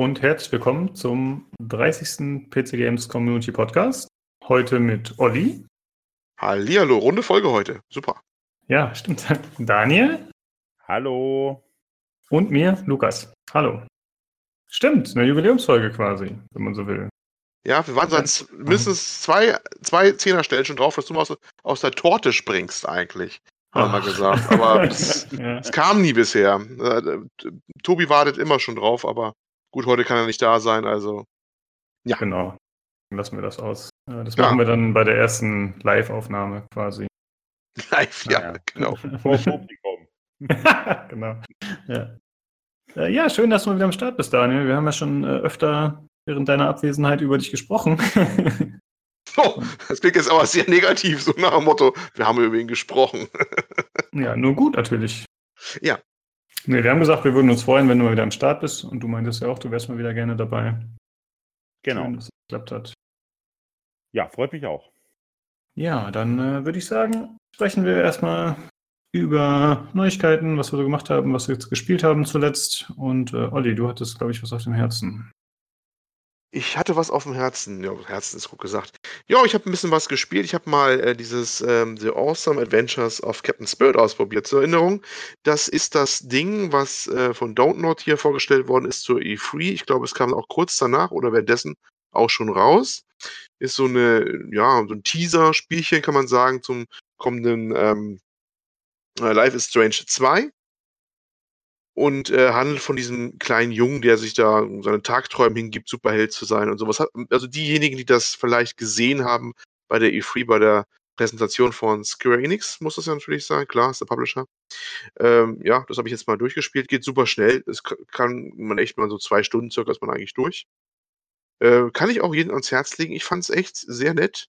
und herzlich willkommen zum 30. PC Games Community Podcast. Heute mit Olli. Hallihallo, runde Folge heute. Super. Ja, stimmt. Daniel. Hallo. Und mir, Lukas. Hallo. Stimmt, eine Jubiläumsfolge quasi, wenn man so will. Ja, wir waren seit mindestens zwei, zwei Zehnerstellen schon drauf, dass du mal aus, aus der Torte springst eigentlich. Haben wir mal gesagt. Aber es, ja. es, kam nie bisher. Äh, Tobi wartet immer schon drauf, aber gut, heute kann er nicht da sein, also. Ja. Genau. Lassen wir das aus. Das machen ja. wir dann bei der ersten Live-Aufnahme quasi. Live, ja, ja. genau. Vor Publikum. genau. Ja. Äh, ja, schön, dass du wieder am Start bist, Daniel. Wir haben ja schon äh, öfter während deiner Abwesenheit über dich gesprochen. oh, das klingt jetzt aber sehr negativ, so nach dem Motto, wir haben über ihn gesprochen. ja, nur gut natürlich. Ja. Nee, wir haben gesagt, wir würden uns freuen, wenn du mal wieder am Start bist. Und du meintest ja auch, du wärst mal wieder gerne dabei. Genau. Schön, dass es geklappt hat. Ja, freut mich auch. Ja, dann äh, würde ich sagen, sprechen wir erstmal über Neuigkeiten, was wir so gemacht haben, was wir jetzt gespielt haben zuletzt. Und äh, Olli, du hattest, glaube ich, was auf dem Herzen. Ich hatte was auf dem Herzen. Ja, Herzen ist gut gesagt. Ja, ich habe ein bisschen was gespielt. Ich habe mal äh, dieses ähm, The Awesome Adventures of Captain Spirit ausprobiert. Zur Erinnerung, das ist das Ding, was äh, von Don't hier vorgestellt worden ist zur E3. Ich glaube, es kam auch kurz danach oder währenddessen auch schon raus. Ist so eine, ja, so ein Teaser-Spielchen, kann man sagen, zum kommenden ähm, äh, Life is Strange 2 und äh, handelt von diesem kleinen Jungen, der sich da seine Tagträume hingibt, Superheld zu sein und sowas. Also diejenigen, die das vielleicht gesehen haben bei der E3, bei der Präsentation von Square Enix, muss das ja natürlich sein, klar, ist der Publisher. Ähm, ja, das habe ich jetzt mal durchgespielt, geht super schnell. Es kann man echt mal so zwei Stunden circa ist man eigentlich durch. Äh, kann ich auch jedem ans Herz legen. Ich fand es echt sehr nett.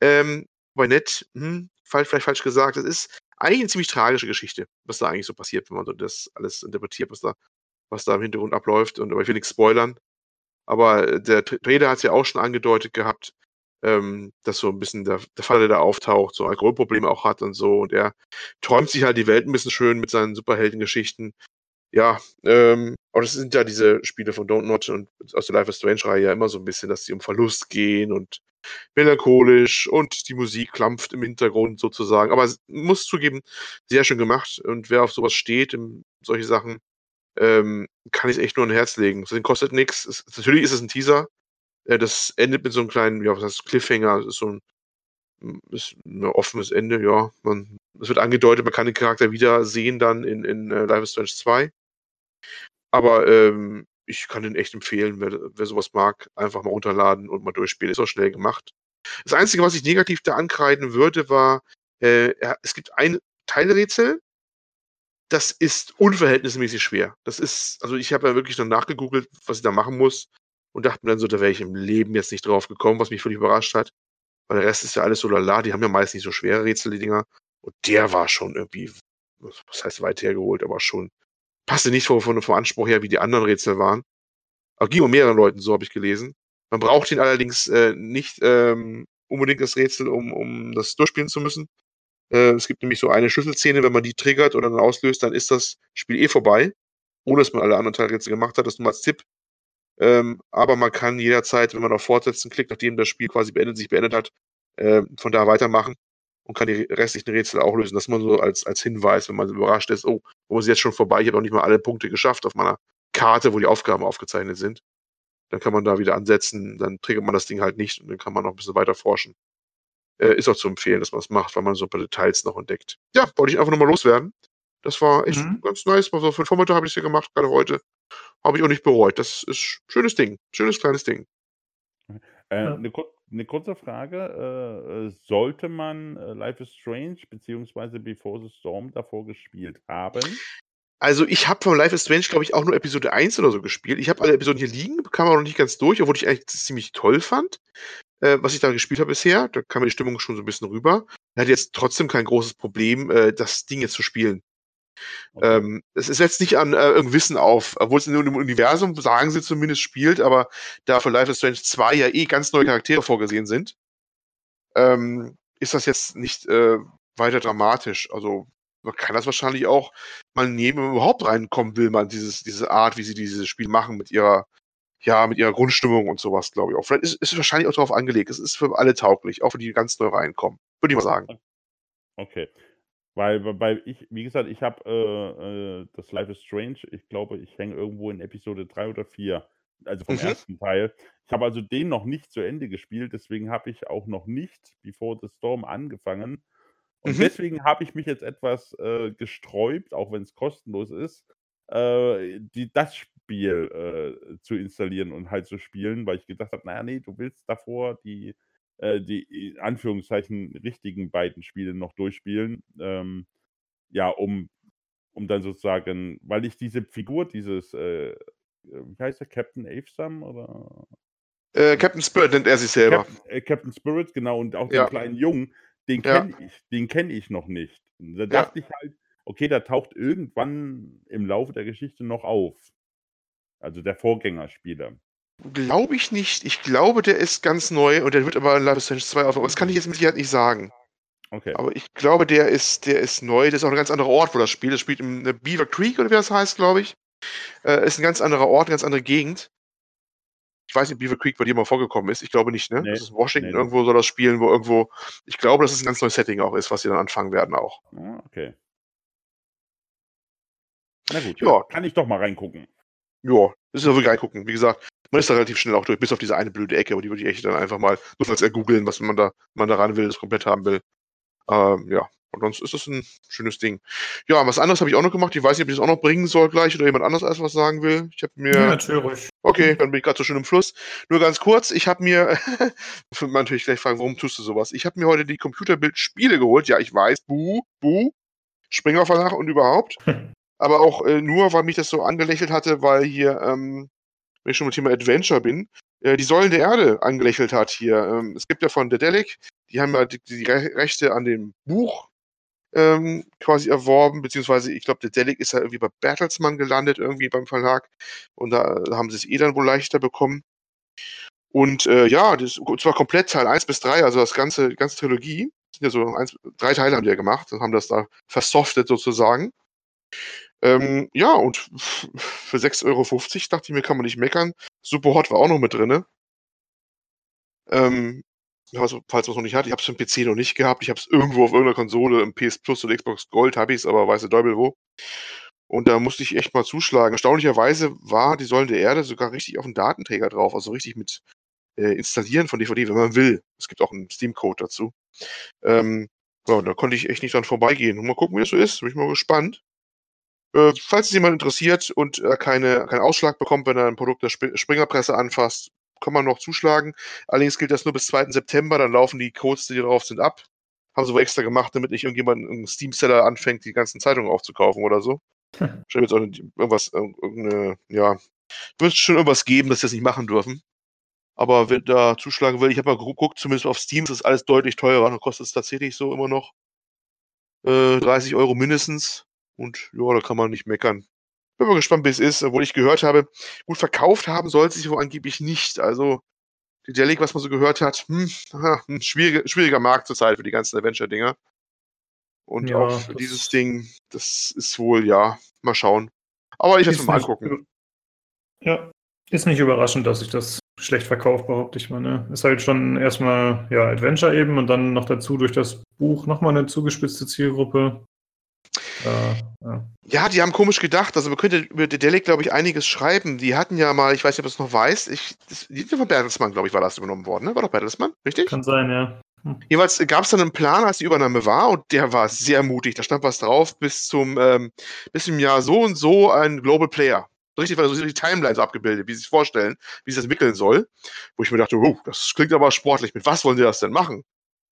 Ähm, bei nett, hm, vielleicht falsch gesagt, es ist eigentlich eine ziemlich tragische Geschichte, was da eigentlich so passiert, wenn man so das alles interpretiert, was da, was da im Hintergrund abläuft. Und aber ich will nichts spoilern. Aber äh, der Trainer hat es ja auch schon angedeutet gehabt, ähm, dass so ein bisschen der, der Vater, da auftaucht, so Alkoholprobleme auch hat und so. Und er träumt sich halt die Welt ein bisschen schön mit seinen Superheldengeschichten. Ja, ähm, aber das sind ja diese Spiele von Don't Not und aus der Life is Strange-Reihe ja immer so ein bisschen, dass sie um Verlust gehen und melancholisch und die Musik klampft im Hintergrund sozusagen. Aber muss zugeben, sehr schön gemacht. Und wer auf sowas steht, solche Sachen, ähm, kann ich echt nur ein Herz legen. Das kostet nichts. Natürlich ist es ein Teaser. Äh, das endet mit so einem kleinen, ja, was heißt Cliffhanger. Das ist so ein, ist ein offenes Ende, ja. Man, es wird angedeutet, man kann den Charakter wieder sehen dann in, in uh, Life is Strange 2. Aber ähm, ich kann den echt empfehlen, wer, wer sowas mag, einfach mal runterladen und mal durchspielen. Ist auch schnell gemacht. Das Einzige, was ich negativ da ankreiden würde, war, äh, es gibt ein Teilrätsel, das ist unverhältnismäßig schwer. Das ist, also ich habe ja wirklich dann nachgegoogelt, was ich da machen muss und dachte mir dann so, da wäre ich im Leben jetzt nicht drauf gekommen, was mich völlig überrascht hat. Weil der Rest ist ja alles so lala, die haben ja meist nicht so schwere Rätsel, die Dinger. Und der war schon irgendwie, was heißt weit hergeholt, aber schon passte nicht vom, vom, Anspruch her, wie die anderen Rätsel waren. Aber ging um mehreren Leuten, so habe ich gelesen. Man braucht ihn allerdings äh, nicht ähm, unbedingt das Rätsel, um, um das durchspielen zu müssen. Äh, es gibt nämlich so eine Schlüsselszene, wenn man die triggert oder dann auslöst, dann ist das Spiel eh vorbei, ohne dass man alle anderen Teilrätsel gemacht hat. Das nur als Tipp. Ähm, aber man kann jederzeit, wenn man auf Fortsetzen klickt, nachdem das Spiel quasi beendet, sich beendet hat, äh, von da weitermachen und kann die restlichen Rätsel auch lösen. Das ist man so als, als Hinweis, wenn man überrascht ist, oh, wo ist jetzt schon vorbei? Ich habe noch nicht mal alle Punkte geschafft auf meiner Karte, wo die Aufgaben aufgezeichnet sind. Dann kann man da wieder ansetzen, dann triggert man das Ding halt nicht und dann kann man noch ein bisschen weiter forschen. Äh, ist auch zu empfehlen, dass man es macht, weil man so ein paar Details noch entdeckt. Ja, wollte ich einfach nochmal loswerden. Das war echt mhm. ganz nice. So für den Vormittag habe ich es hier gemacht, gerade heute. Habe ich auch nicht bereut. Das ist ein schönes Ding. Schönes kleines Ding. Äh, ja. eine, eine, kurze Frage. Äh, sollte man äh, Life is Strange bzw. Before the Storm davor gespielt haben? Also ich habe von Life is Strange, glaube ich, auch nur Episode 1 oder so gespielt. Ich habe alle Episoden hier liegen, kam aber noch nicht ganz durch, obwohl ich eigentlich das ziemlich toll fand, äh, was ich da gespielt habe bisher. Da kam mir die Stimmung schon so ein bisschen rüber. Er hat jetzt trotzdem kein großes Problem, äh, das Ding jetzt zu spielen. Ähm, es setzt nicht an äh, irgendein Wissen auf, obwohl es in einem Universum, sagen sie zumindest, spielt, aber da für Life is Strange 2 ja eh ganz neue Charaktere vorgesehen sind, ähm, ist das jetzt nicht äh, weiter dramatisch. Also man kann das wahrscheinlich auch mal nehmen, wenn man überhaupt reinkommen will, man dieses, diese Art, wie sie dieses Spiel machen mit ihrer ja, mit ihrer Grundstimmung und sowas, glaube ich auch. Vielleicht ist, ist es wahrscheinlich auch darauf angelegt. Es ist für alle tauglich, auch für die ganz neu reinkommen. Würde ich mal sagen. Okay. Weil, weil ich, wie gesagt, ich habe äh, äh, das Life is Strange, ich glaube, ich hänge irgendwo in Episode 3 oder 4, also vom Mhm. ersten Teil. Ich habe also den noch nicht zu Ende gespielt, deswegen habe ich auch noch nicht Before the Storm angefangen. Und Mhm. deswegen habe ich mich jetzt etwas äh, gesträubt, auch wenn es kostenlos ist, äh, die, das Spiel äh, zu installieren und halt zu spielen, weil ich gedacht habe, naja, nee, du willst davor die, äh, die in Anführungszeichen richtigen beiden Spiele noch durchspielen. Ähm, ja, um, um dann sozusagen, weil ich diese Figur, dieses, äh, äh, wie heißt der, Captain Avesam oder Äh, Captain Spirit nennt er sich selber. Captain, äh, Captain Spirit, genau, und auch Ja. den kleinen Jungen, den Ja. kenne ich, den kenne ich noch nicht. Da Ja. dachte ich halt, okay, der taucht irgendwann im Laufe der Geschichte noch auf. Also der Vorgängerspieler. Glaube ich nicht. Ich glaube, der ist ganz neu und der wird aber in Life is Strange 2 auf. Das kann ich jetzt mit Sicherheit nicht sagen. Okay. Aber ich glaube, der ist, der ist neu. Das ist auch ein ganz anderer Ort, wo das spielt. Das spielt in äh, Beaver Creek oder wie das heißt, glaube ich. Äh, ist ein ganz anderer Ort, eine ganz andere Gegend. Ich weiß nicht, Beaver Creek bei dir mal vorgekommen ist. Ich glaube nicht, ne? Nee. Das ist Washington. Nee, nee. Irgendwo soll das spielen, wo irgendwo. Ich glaube, dass es ein ganz neues Setting auch ist, was sie dann anfangen werden auch. Ah, okay. Na gut, Ja. kann ich doch mal reingucken. Ja, das ist ja wirklich reingucken. Wie gesagt, man ist da relativ schnell auch durch, bis auf diese eine blöde Ecke, aber die würde ich echt dann einfach mal nur als ergoogeln, was man da, man da ran will, das komplett haben will. Ähm, ja, und sonst ist das ein schönes Ding. Ja, was anderes habe ich auch noch gemacht. Ich weiß nicht, ob ich das auch noch bringen soll gleich oder jemand anderes erst was sagen will. Ich habe mir. Ja, natürlich. Okay, dann bin ich gerade so schön im Fluss. Nur ganz kurz, ich habe mir, man natürlich gleich fragen, warum tust du sowas? Ich habe mir heute die Computerbildspiele geholt. Ja, ich weiß, buh, buh, Springer Verlag und überhaupt. Aber auch äh, nur, weil mich das so angelächelt hatte, weil hier, ähm, wenn ich schon beim Thema Adventure bin, äh, die Säulen der Erde angelächelt hat hier. Ähm, es gibt ja von Dedelic, die haben ja die, die Re Rechte an dem Buch ähm, quasi erworben, beziehungsweise ich glaube, Dedelic ist ja irgendwie bei Bertelsmann gelandet, irgendwie beim Verlag. Und da haben sie es eh dann wohl leichter bekommen. Und äh, ja, das und zwar komplett Teil 1 bis 3, also das ganze, ganze Trilogie. Sind ja so eins, drei Teile haben die ja gemacht und haben das da versoftet sozusagen. Ähm, ja, und für 6,50 Euro dachte ich mir, kann man nicht meckern. Super Hot war auch noch mit drin. Ähm, ja, also, falls man es noch nicht hat, ich habe es für den PC noch nicht gehabt. Ich habe es irgendwo auf irgendeiner Konsole, im PS Plus oder Xbox Gold habe ich es, aber weiß der Teufel wo. Und da musste ich echt mal zuschlagen. Erstaunlicherweise war die Säulen der Erde sogar richtig auf dem Datenträger drauf, also richtig mit äh, Installieren von DVD, wenn man will. Es gibt auch einen Steam-Code dazu. Ähm, ja, da konnte ich echt nicht dran vorbeigehen. Und mal gucken, wie das so ist. Bin ich mal gespannt. Äh, falls es jemand interessiert und er keine, keinen Ausschlag bekommt, wenn er ein Produkt der Sp Springerpresse anfasst, kann man noch zuschlagen. Allerdings gilt das nur bis 2. September, dann laufen die Codes, die drauf sind, ab. Haben sie wohl extra gemacht, damit nicht irgendjemand einen Steam-Seller anfängt, die ganzen Zeitungen aufzukaufen oder so. Wahrscheinlich wird auch irgendwas, irgendeine, ja, wird schon irgendwas geben, dass sie das nicht machen dürfen. Aber wer da zuschlagen will, ich habe mal geguckt, zumindest auf Steam ist das alles deutlich teurer. Da kostet es tatsächlich so immer noch äh, 30 Euro mindestens. Und ja, da kann man nicht meckern. Bin mal gespannt, wie es ist, obwohl ich gehört habe, gut verkauft haben soll es sich wohl angeblich nicht. Also, die Delic, was man so gehört hat, hm, ein schwieriger, schwieriger Markt zurzeit für die ganzen Adventure-Dinger. Und Ja, auch dieses Ding, das ist wohl, ja, mal schauen. Aber ich werde es mal angucken. Ja, ist nicht überraschend, dass sich das schlecht verkauft, behaupte ich mal. Ne? Ist halt schon erstmal ja, Adventure eben und dann noch dazu durch das Buch nochmal eine zugespitzte Zielgruppe. Äh, ja. Ja, die haben komisch gedacht. Also man könnte über Dedelic, glaube ich, einiges schreiben. Die hatten ja mal, ich weiß nicht, ob du es noch weißt, ich, das, von Bertelsmann, glaube ich, war das übernommen worden. Ne? War doch Bertelsmann, richtig? Kann sein, ja. Jeweils gab es dann einen Plan, als die Übernahme war, und der war sehr mutig. Da stand was drauf, bis zum, ähm, bis zum Jahr so und so ein Global Player. Richtig, weil so die Timelines abgebildet, wie sie sich vorstellen, wie sich das entwickeln soll. Wo ich mir dachte, oh, das klingt aber sportlich. Mit was wollen sie das denn machen?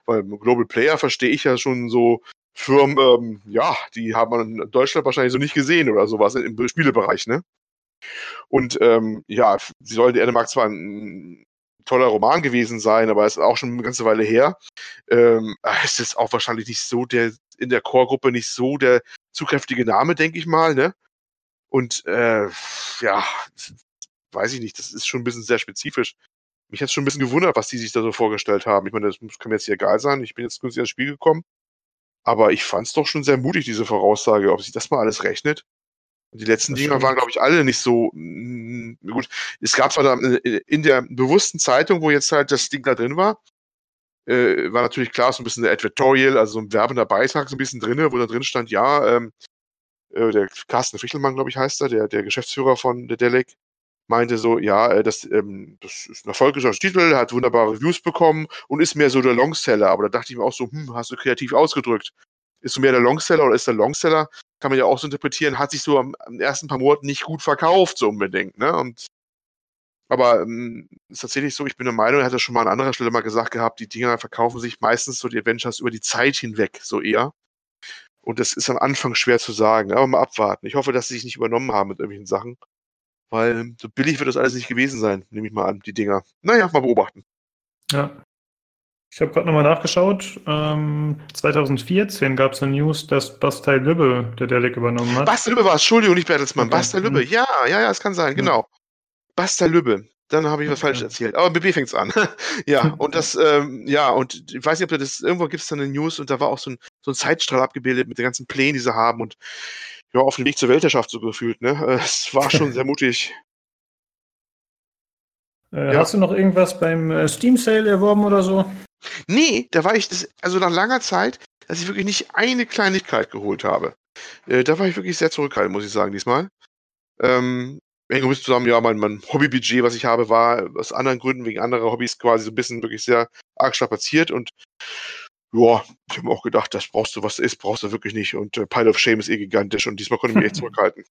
Weil Global Player verstehe ich ja schon so Firmen, ähm, ja, die haben man in Deutschland wahrscheinlich so nicht gesehen oder sowas im Spielebereich, ne? Und ähm, ja, sie sollen, die Erde mag zwar ein toller Roman gewesen sein, aber es ist auch schon eine ganze Weile her. Ähm, es ist auch wahrscheinlich nicht so der, in der Chorgruppe nicht so der zukräftige Name, denke ich mal, ne? Und äh, ja, weiß ich nicht, das ist schon ein bisschen sehr spezifisch. Mich hat schon ein bisschen gewundert, was die sich da so vorgestellt haben. Ich meine, das kann mir jetzt hier egal sein. Ich bin jetzt günstig ins Spiel gekommen. Aber ich fand es doch schon sehr mutig, diese Voraussage, ob sich das mal alles rechnet. Die letzten Dinger waren, glaube ich, alle nicht so mm, gut. Es gab zwar da, äh, in der bewussten Zeitung, wo jetzt halt das Ding da drin war, äh, war natürlich klar so ein bisschen der Advertorial, also so ein werbender Beitrag so ein bisschen drin, wo da drin stand, ja, ähm, äh, der Carsten Fichelmann, glaube ich, heißt er, der, der Geschäftsführer von der Delic, meinte so, ja, äh, das, ähm, das ist ein erfolgreicher Titel, hat wunderbare Reviews bekommen und ist mehr so der Longseller. Aber da dachte ich mir auch so, hm, hast du kreativ ausgedrückt. Ist du mehr der Longseller oder ist der Longseller? Kann man ja auch so interpretieren, hat sich so am, am ersten paar Monaten nicht gut verkauft, so unbedingt, ne? Und aber ähm, ist tatsächlich so, ich bin der Meinung, er hat das schon mal an anderer Stelle mal gesagt gehabt, die Dinger verkaufen sich meistens so die Adventures über die Zeit hinweg, so eher. Und das ist am Anfang schwer zu sagen, aber mal abwarten. Ich hoffe, dass sie sich nicht übernommen haben mit irgendwelchen Sachen. Weil so billig wird das alles nicht gewesen sein, nehme ich mal an, die Dinger. Naja, mal beobachten. Ja. Ich habe gerade nochmal nachgeschaut. Ähm, 2014 gab es eine News, dass Bastei Lübbe der Delic übernommen hat. Basta Lübbe war es, Entschuldigung, nicht Bertelsmann. Okay. Basta Lübbe, Hm. ja, ja, ja, es kann sein, Ja. genau. Basta Lübbe. Dann habe ich was falsch erzählt. Aber BB fängt's an. ja, und das, ähm, ja, und ich weiß nicht, ob da das, irgendwo gibt es da eine News und da war auch so ein, so ein Zeitstrahl abgebildet mit den ganzen Plänen, die sie haben und ja, auf dem Weg zur Weltherrschaft so gefühlt, ne? Es war schon sehr mutig. Äh, Ja. Hast du noch irgendwas beim äh, Steam Sale erworben oder so? Nee, da war ich, das, also nach langer Zeit, dass ich wirklich nicht eine Kleinigkeit geholt habe. Äh, da war ich wirklich sehr zurückhaltend, muss ich sagen, diesmal. Ähm, ein bisschen zusammen, ja, mein, mein Hobbybudget, was ich habe, war aus anderen Gründen, wegen anderer Hobbys quasi so ein bisschen wirklich sehr arg strapaziert und ja, ich habe auch gedacht, das brauchst du, was ist, brauchst du wirklich nicht. Und äh, Pile of Shame ist eh gigantisch und diesmal konnte ich mich echt zurückhalten.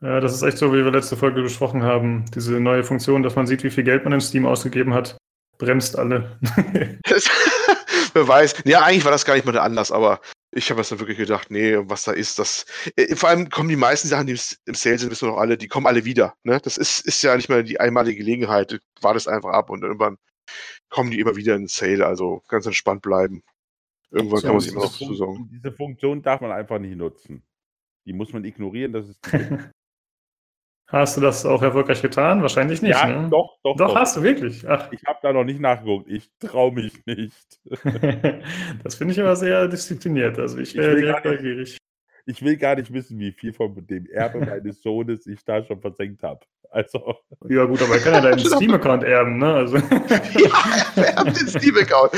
Ja, das ist echt so, wie wir letzte Folge besprochen haben. Diese neue Funktion, dass man sieht, wie viel Geld man in Steam ausgegeben hat, bremst alle. Wer weiß. Ja, eigentlich war das gar nicht mal der Anlass, aber ich habe es dann wirklich gedacht, nee, was da ist, das. Äh, vor allem kommen die meisten Sachen, die im im Sale sind, wissen wir noch alle, die kommen alle wieder. Ne? Das ist, ist ja nicht mehr die einmalige Gelegenheit. War das einfach ab und irgendwann kommen die immer wieder in den Sale. Also ganz entspannt bleiben. Irgendwann So kann man sich immer noch Diese, zusagen. Diese Funktion darf man einfach nicht nutzen. Die muss man ignorieren, das ist. Hast du das auch erfolgreich getan? Wahrscheinlich nicht, Ja, ne? doch, doch, Doch, hast du wirklich. Ach, Ich habe da noch nicht nachgeguckt. Ich traue mich nicht. das finde ich aber sehr diszipliniert. Also ich wäre will sehr neugierig. Ich will gar nicht wissen, wie viel von dem Erbe meines Sohnes ich da schon versenkt habe. Also, Ja gut, aber er kann ja deinen Steam-Account erben, ne? Also, Ja, wer hat den Steam-Account?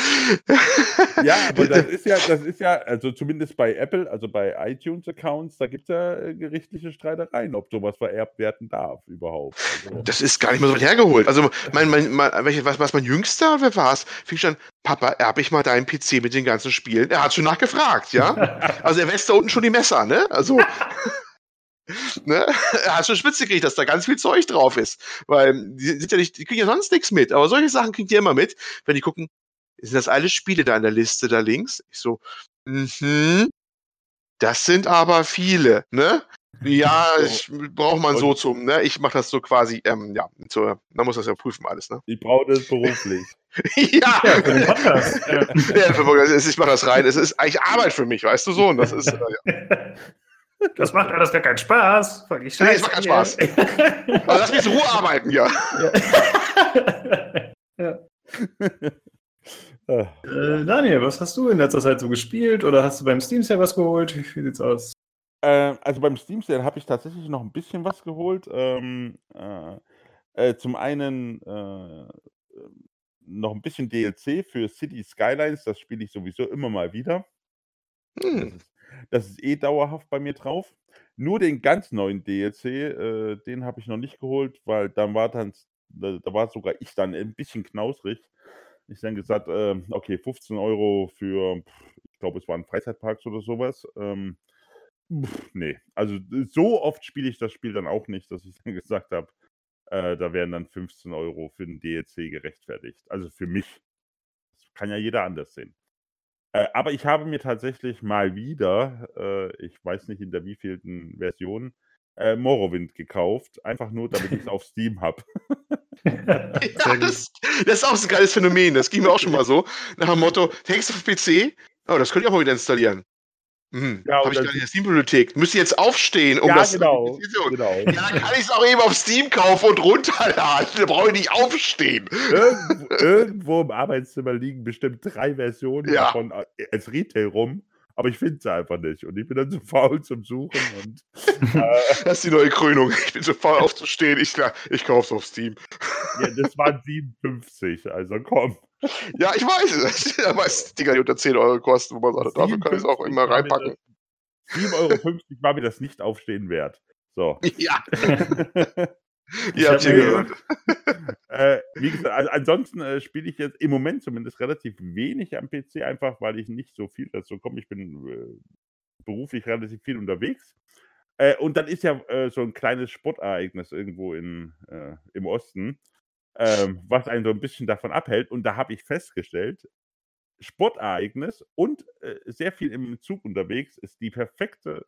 ja, aber das ist ja, das ist ja, also zumindest bei Apple, also bei iTunes-Accounts, da gibt es ja äh, gerichtliche Streitereien, ob sowas vererbt werden darf überhaupt. Also, Das ist gar nicht mehr so weit hergeholt. Also, mein, mein, mein, welche, was, was mein Jüngster, wer war's? Fing schon, Papa, erb ich mal deinen PC mit den ganzen Spielen? Er hat schon nachgefragt, ja? Also, er wässt da unten schon die Messer, ne? Also, ne? Hat schon spitze gekriegt, dass da ganz viel Zeug drauf ist. Weil, die sind ja nicht, die kriegen ja sonst nichts mit. Aber solche Sachen kriegt ihr immer mit, wenn die gucken, sind das alle Spiele da in der Liste da links? Ich so, mhm. Das sind aber viele, ne? Ja, So. ich braucht man so zum, ne? Ich mache das so quasi, ähm, ja, so, man muss das ja prüfen alles, ne? ich brauche das beruflich. ja, ja, für den Podcast. Ja. ich mache das rein. Es ist eigentlich Arbeit für mich, weißt du so? Und das ist, äh, ja. Das macht alles gar keinen Spaß. Voll die Nee, es macht keinen. Spaß. Aber lass mich in Ruhe arbeiten, ja. ja. Äh, Daniel, was hast du in letzter Zeit so gespielt oder hast du beim Steam Sale was geholt? Wie sieht's aus? Äh, also beim Steam Sale habe ich tatsächlich noch ein bisschen was geholt. Ähm, äh, äh, zum einen äh, noch ein bisschen DLC für City Skylines, das spiele ich sowieso immer mal wieder. Das Hm. ist, das ist eh dauerhaft bei mir drauf. Nur den ganz neuen DLC, äh, den habe ich noch nicht geholt, weil dann war dann, da, da war sogar ich dann ein bisschen knausrig. Ich dann gesagt, äh, okay, 15 Euro für, ich glaube, es waren Freizeitparks oder sowas. Ähm, pff, nee, also so oft spiele ich das Spiel dann auch nicht, dass ich dann gesagt habe, äh, da wären dann 15 Euro für den DLC gerechtfertigt. Also für mich. Das kann ja jeder anders sehen. Äh, aber ich habe mir tatsächlich mal wieder, äh, ich weiß nicht in der wievielten Version, äh, Morrowind gekauft. Einfach nur, damit ich es auf Steam habe. Ja, das, das ist auch so ein geiles Phänomen. Das ging mir auch schon mal so. Nach dem Motto, hängst du auf PC? Oh, das könnte ich auch mal wieder installieren. Hm, Ja, habe ich gar nicht in der Steam-Bibliothek. Müsste jetzt aufstehen, um das genau. Genau. Ja, dann kann ich es auch eben auf Steam kaufen und runterladen. Da brauche ich nicht aufstehen. Irgendwo, irgendwo im Arbeitszimmer liegen bestimmt drei Versionen Ja. davon äh, als Retail rum. aber ich finde sie einfach nicht. Und ich bin dann zu faul zum Suchen. Und, äh, das ist die neue Krönung. Ich bin zu faul aufzustehen. Ich, ich kaufe es auf Steam. ja, das waren 57, also komm. Ja, ich weiß es. Ja, weiß Dinger, die unter 10 Euro kosten, wo man sagt, dafür kann ich es auch immer reinpacken. 7,50 Euro war mir das nicht aufstehen wert. So. Ja. Ihr habt hier gehört. äh, wie gesagt, also ansonsten äh, spiele ich jetzt im Moment zumindest relativ wenig am PC, einfach weil ich nicht so viel dazu komme. Ich bin äh, beruflich relativ viel unterwegs. Äh, und dann ist ja äh, so ein kleines Sportereignis irgendwo in, äh, im Osten, ähm, was einen so ein bisschen davon abhält. Und da habe ich festgestellt, Sportereignis und sehr viel im Zug unterwegs ist die perfekte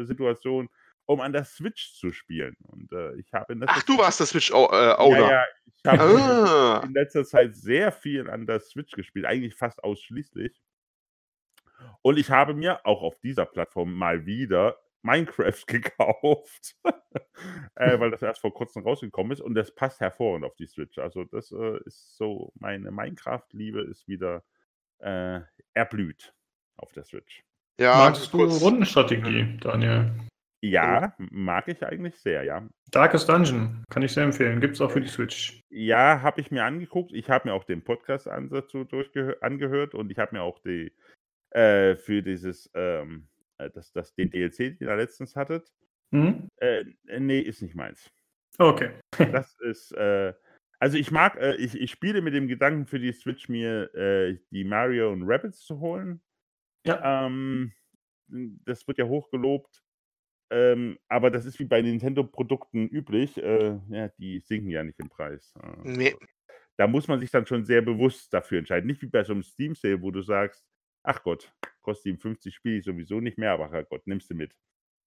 Situation, um an der Switch zu spielen. Und äh, ich habe in Ach, du warst der Switch-Owner. Äh, ja, ja, ich habe ah. in letzter Zeit sehr viel an der Switch gespielt, eigentlich fast ausschließlich. Und ich habe mir auch auf dieser Plattform mal wieder Minecraft gekauft, äh, weil das erst vor kurzem rausgekommen ist und das passt hervorragend auf die Switch. Also das äh, ist so, meine Minecraft-Liebe ist wieder äh, erblüht auf der Switch. Ja, Magst du Rundenstrategie, Daniel? Ja, mag ich eigentlich sehr, ja. Darkest Dungeon, kann ich sehr empfehlen. Gibt es auch für die Switch. Ja, habe ich mir angeguckt. Ich habe mir auch den Podcast-Ansatz so angehört und ich habe mir auch die äh, für dieses, ähm, äh, das, das, den DLC, den ihr letztens hattet. Mhm. Äh, nee, ist nicht meins. Okay. das ist, äh, also ich mag, äh, ich, ich spiele mit dem Gedanken für die Switch mir äh, die Mario und Rabbits zu holen. Ja. Ähm, das wird ja hochgelobt. Ähm, aber das ist wie bei Nintendo-Produkten üblich. Äh, ja, die sinken ja nicht im Preis. Äh, nee. Da muss man sich dann schon sehr bewusst dafür entscheiden. Nicht wie bei so einem Steam-Sale, wo du sagst, ach Gott, kostet 57 Spiele ich sowieso nicht mehr, aber Gott, nimmst du mit.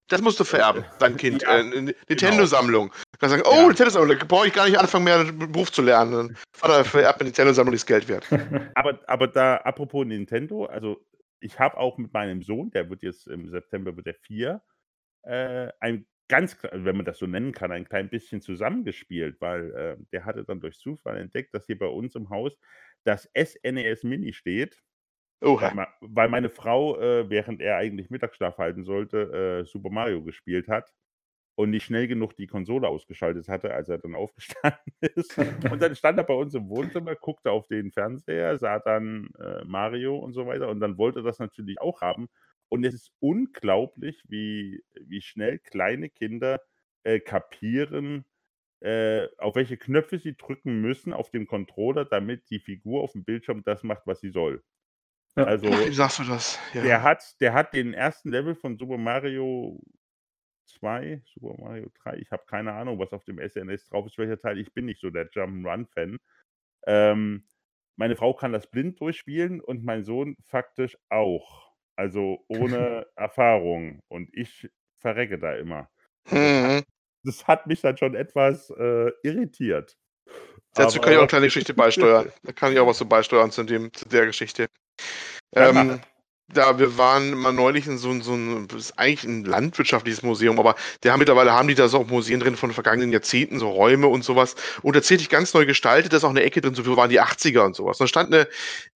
Das musst du vererben, dein Kind. Ja, äh, genau. Nintendo-Sammlung. Du kannst sagen, oh, ja. Nintendo-Sammlung, da brauche ich gar nicht anfangen, mehr einen Beruf zu lernen. Vater vererbt mir Nintendo-Sammlung, ist Geld wert. aber, aber da, apropos Nintendo, also ich habe auch mit meinem Sohn, der wird jetzt im September wird der vier, äh, ein ganz, wenn man das so nennen kann, ein klein bisschen zusammengespielt, weil äh, der hatte dann durch Zufall entdeckt, dass hier bei uns im Haus das SNES e Mini steht. Weil, weil, meine Frau, äh, während er eigentlich Mittagsschlaf halten sollte, äh, Super Mario gespielt hat und nicht schnell genug die Konsole ausgeschaltet hatte, als er dann aufgestanden ist. Und dann stand er bei uns im Wohnzimmer, guckte auf den Fernseher, sah dann äh, Mario und so weiter und dann wollte das natürlich auch haben und es ist unglaublich, wie, wie schnell kleine Kinder äh, kapieren, äh, auf welche Knöpfe sie drücken müssen auf dem Controller, damit die Figur auf dem Bildschirm das macht, was sie soll. Ja. Also, wie sagst du das? Ja. Der, hat, der hat den ersten Level von Super Mario 2, Super Mario 3, ich habe keine Ahnung, was auf dem SNS drauf ist, welcher Teil. Ich bin nicht so der Jump'n'Run-Fan. Ähm, meine Frau kann das blind durchspielen und mein Sohn faktisch auch. Also ohne Erfahrung. Und ich verrecke da immer. Das hat, mhm. das hat mich dann schon etwas äh, irritiert. Dazu kann ich auch eine kleine Geschichte beisteuern. Da kann ich auch was so beisteuern zu, dem, zu der Geschichte. Ähm, da wir waren mal neulich in so, so ein, das ist eigentlich ein landwirtschaftliches Museum, aber der haben mittlerweile haben die da so auch Museen drin von vergangenen Jahrzehnten, so Räume und sowas. Und tatsächlich ganz neu gestaltet, da ist auch eine Ecke drin, so waren die 80er und sowas. Da stand eine,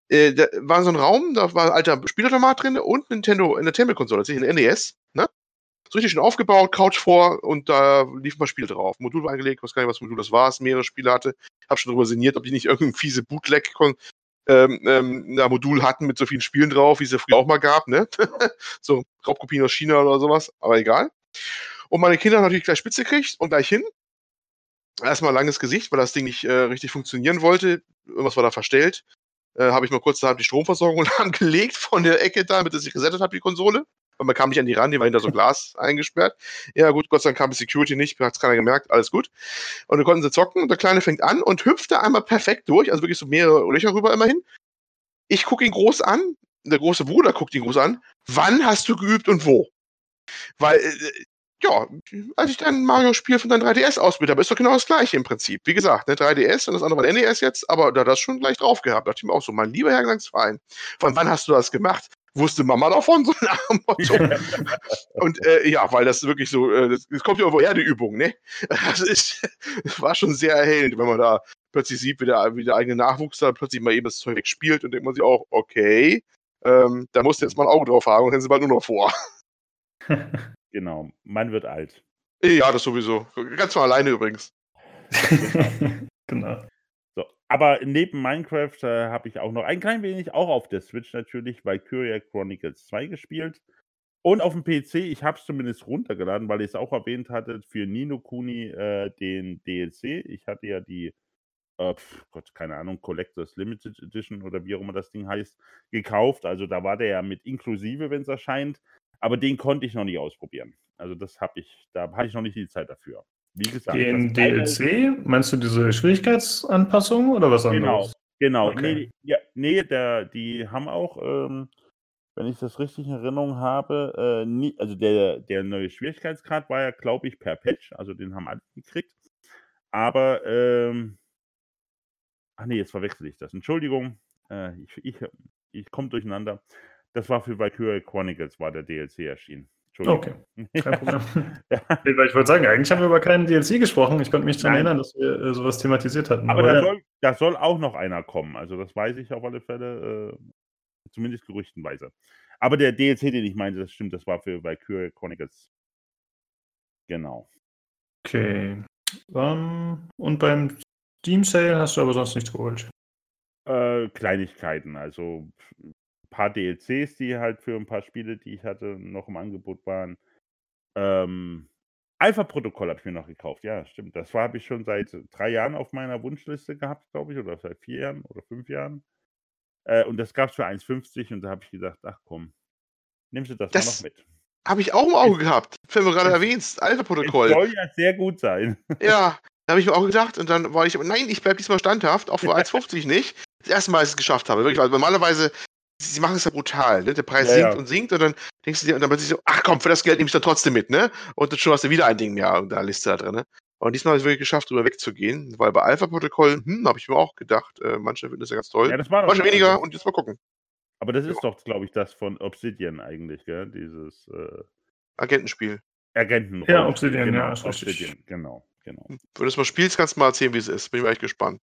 äh, da war so ein Raum, da war ein alter Spielautomat drin und Nintendo Entertainment-Konsole, tatsächlich ein NES, ne? So richtig schön aufgebaut, Couch vor und da lief ein paar Spiele drauf. Modul war eingelegt, weiß gar nicht, was Modul das war, es mehrere Spiele hatte. Hab schon darüber sinniert, ob die nicht irgendein fiese Bootleg ähm, ähm, Modul hatten mit so vielen Spielen drauf, wie es ja früher auch mal gab, ne? so Raubkopien aus China oder sowas, aber egal. Und meine Kinder haben natürlich gleich Spitze gekriegt und gleich hin. Erstmal langes Gesicht, weil das Ding nicht äh, richtig funktionieren wollte. Irgendwas war da verstellt. Äh, habe ich mal kurz die Stromversorgung angelegt von der Ecke da, damit es sich resettet hat, die Konsole. Weil man kam nicht an die ran, die war hinter so Glas eingesperrt. Ja, gut, Gott sei Dank kam die Security nicht, hat es keiner gemerkt, alles gut. Und dann konnten sie zocken und der Kleine fängt an und hüpft da einmal perfekt durch, also wirklich so mehrere Löcher rüber immerhin. Ich gucke ihn groß an, der große Bruder guckt ihn groß an. Wann hast du geübt und wo? Weil, äh, ja, als ich dann Mario-Spiel von deinem 3DS ausbildet habe, ist doch genau das gleiche im Prinzip. Wie gesagt, ne, 3DS und das andere war NES jetzt, aber da hat das schon gleich drauf gehabt. Da dachte ich mir auch so, mein lieber Herr Gesangsverein, von wann hast du das gemacht? Wusste Mama davon, so nach dem Motto. und äh, ja, weil das wirklich so, äh, das, das kommt ja woher, die Übung, ne? Das, ist, das war schon sehr erhellend, wenn man da plötzlich sieht, wie der, wie der eigene Nachwuchs da plötzlich mal eben das Zeug spielt und denkt man sich auch, okay, Ähm, da musst du jetzt mal ein Auge drauf haben und rennen sie bald nur noch vor. Genau, man wird alt. Ja, das sowieso. Ganz von alleine übrigens. genau. Aber neben Minecraft äh, habe ich auch noch ein klein wenig, auch auf der Switch natürlich, Valkyria Chronicles 2 gespielt. Und auf dem PC, ich habe es zumindest runtergeladen, weil ihr es auch erwähnt hattet, für Nino Kuni äh, den DLC. Ich hatte ja die, äh, pf, Gott, keine Ahnung, Collectors Limited Edition oder wie auch immer das Ding heißt, gekauft. Also da war der ja mit inklusive, wenn es erscheint. Aber den konnte ich noch nicht ausprobieren. Also das habe ich, da hatte ich noch nicht die Zeit dafür. Wie gesagt, Den DLC, meinst du diese Schwierigkeitsanpassung oder was Genau, anderes? genau. Okay. Nee, ja, nee der, die haben auch, ähm, wenn ich das richtig in Erinnerung habe, äh, nie, also der, der neue Schwierigkeitsgrad war ja, glaube ich, per Patch, also den haben alle gekriegt. Aber, ähm, ach nee, jetzt verwechsel ich das. Entschuldigung, äh, ich, ich, ich komme durcheinander. Das war für Valkyrie Chronicles, war der DLC erschienen. Okay, kein Problem. Ja. Ich wollte sagen, eigentlich haben wir über keinen DLC gesprochen. Ich konnte mich daran erinnern, dass wir äh, sowas thematisiert hatten. Aber da ja. soll, da soll auch noch einer kommen. Also das weiß ich auf alle Fälle, äh, zumindest gerüchtenweise. Aber der DLC, den ich meinte, das stimmt, das war für Valkyrie Chronicles. Genau. Okay. Ähm, und beim Steam Sale hast du aber sonst nichts geholt. Äh, Kleinigkeiten, also paar DLCs, die halt für ein paar Spiele, die ich hatte, noch im Angebot waren. Ähm, Alpha-Protokoll habe ich mir noch gekauft. Ja, stimmt. Das habe ich schon seit drei Jahren auf meiner Wunschliste gehabt, glaube ich, oder seit vier Jahren oder fünf Jahren. Äh, und das gab es für 1,50 und da habe ich gedacht, ach komm, nimmst du das, mal Das- noch mit. Habe ich auch im Auge gehabt. Wenn du gerade erwähnst, Alpha-Protokoll. soll ja sehr gut sein. Ja, da habe ich mir auch gedacht und dann war ich, aber nein, ich bleibe diesmal standhaft, auch für 1,50 nicht. Das erste Mal, dass ich es geschafft habe. Wirklich, weil normalerweise, sie machen es ja brutal, ne? Der Preis Ja, sinkt ja. und sinkt und dann denkst du dir, und dann plötzlich so, ach komm, für das Geld nehme ich dann trotzdem mit, ne? Und dann schon hast du wieder ein Ding mehr in der Liste da drin, ne? Und diesmal habe ich wirklich geschafft, drüber wegzugehen, weil bei Alpha-Protokoll, hm, habe ich mir auch gedacht, äh, manche finden das ja ganz toll. Ja, das war doch manche weniger und jetzt mal gucken. aber das ist doch, glaube ich, das von Obsidian eigentlich, gell? Dieses äh, Agentenspiel. Agenten. Ja, Obsidian, genau, ja. Obsidian, genau, genau. Wenn du das mal spielst, kannst du mal erzählen, wie es ist. Bin ich mal echt gespannt.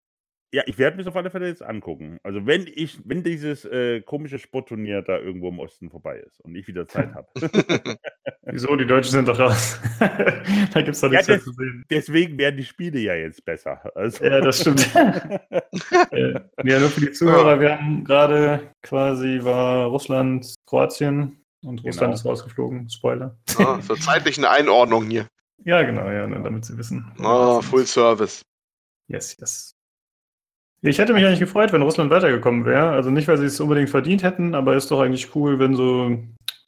Ja, ich werde mir auf alle Fälle jetzt angucken. Also wenn ich, wenn dieses äh, komische Sportturnier da irgendwo im Osten vorbei ist und ich wieder Zeit habe. Wieso? Die Deutschen sind doch raus. da gibt es doch Ja, nichts mehr das- zu sehen. Deswegen werden die Spiele ja jetzt besser. Also, Ja, das stimmt. Äh, ja, nur für die Zuhörer, wir haben gerade quasi war Russland, Kroatien und Russland Genau. ist rausgeflogen. Spoiler. Ah, zur zeitlichen Einordnung hier. Ja, genau, ja, damit sie wissen. Ah, Full Service. Yes, yes. Ich hätte mich eigentlich gefreut, wenn Russland weitergekommen wäre. Also nicht, weil sie es unbedingt verdient hätten, aber ist doch eigentlich cool, wenn so,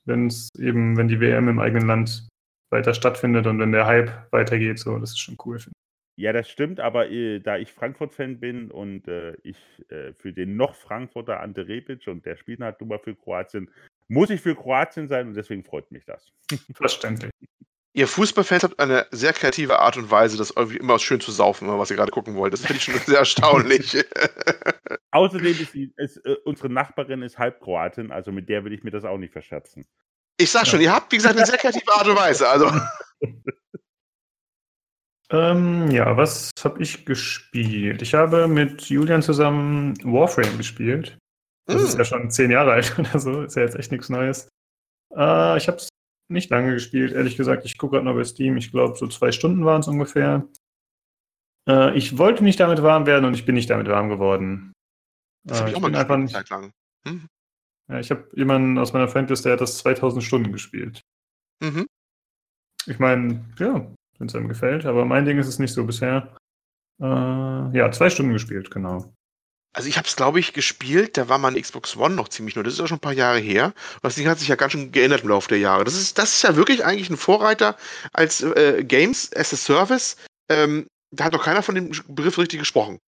wenn es eben, wenn die WM im eigenen Land weiter stattfindet und wenn der Hype weitergeht, so, das ist schon cool. finde ja, das stimmt, aber äh, da ich Frankfurt-Fan bin und äh, ich äh, für den noch Frankfurter Ante Rebic und der spielt halt nun mal für Kroatien, muss ich für Kroatien sein und deswegen freut mich das. ich. Verständlich. Ihr Fußballfans habt eine sehr kreative Art und Weise, das irgendwie immer schön zu saufen, was ihr gerade gucken wollt. Das finde ich schon sehr erstaunlich. Außerdem ist, sie, ist äh, unsere Nachbarin ist halb Kroatin, also mit der will ich mir das auch nicht verscherzen. Ich sag schon, ihr habt, wie gesagt, eine sehr kreative Art und Weise. Also, Ähm, ja, was habe ich gespielt? Ich habe mit Julian zusammen Warframe gespielt. Das ist hm, ja schon zehn Jahre alt oder so, ist ja jetzt echt nichts Neues. Äh, ich habe es nicht lange gespielt, ehrlich gesagt. Ich gucke gerade noch bei Steam. Ich glaube, so zwei Stunden waren es ungefähr. Äh, ich wollte nicht damit warm werden und ich bin nicht damit warm geworden. das Äh, habe ich auch mal gespielt, eine Zeit lang. Hm, ja, ich habe jemanden aus meiner Friendlist, der hat das 2000 Stunden gespielt. Mhm. Ich meine, ja, wenn es einem gefällt, aber mein Ding ist es nicht so bisher. Äh, ja, zwei Stunden gespielt, genau. Also ich habe es, glaube ich, gespielt, da war meine Xbox One noch ziemlich neu. Das ist ja schon ein paar Jahre her. Und das Ding hat sich ja ganz schön geändert im Laufe der Jahre. Das ist, das ist ja wirklich eigentlich ein Vorreiter als äh, Games as a Service. Ähm, da hat doch keiner von dem Begriff richtig gesprochen.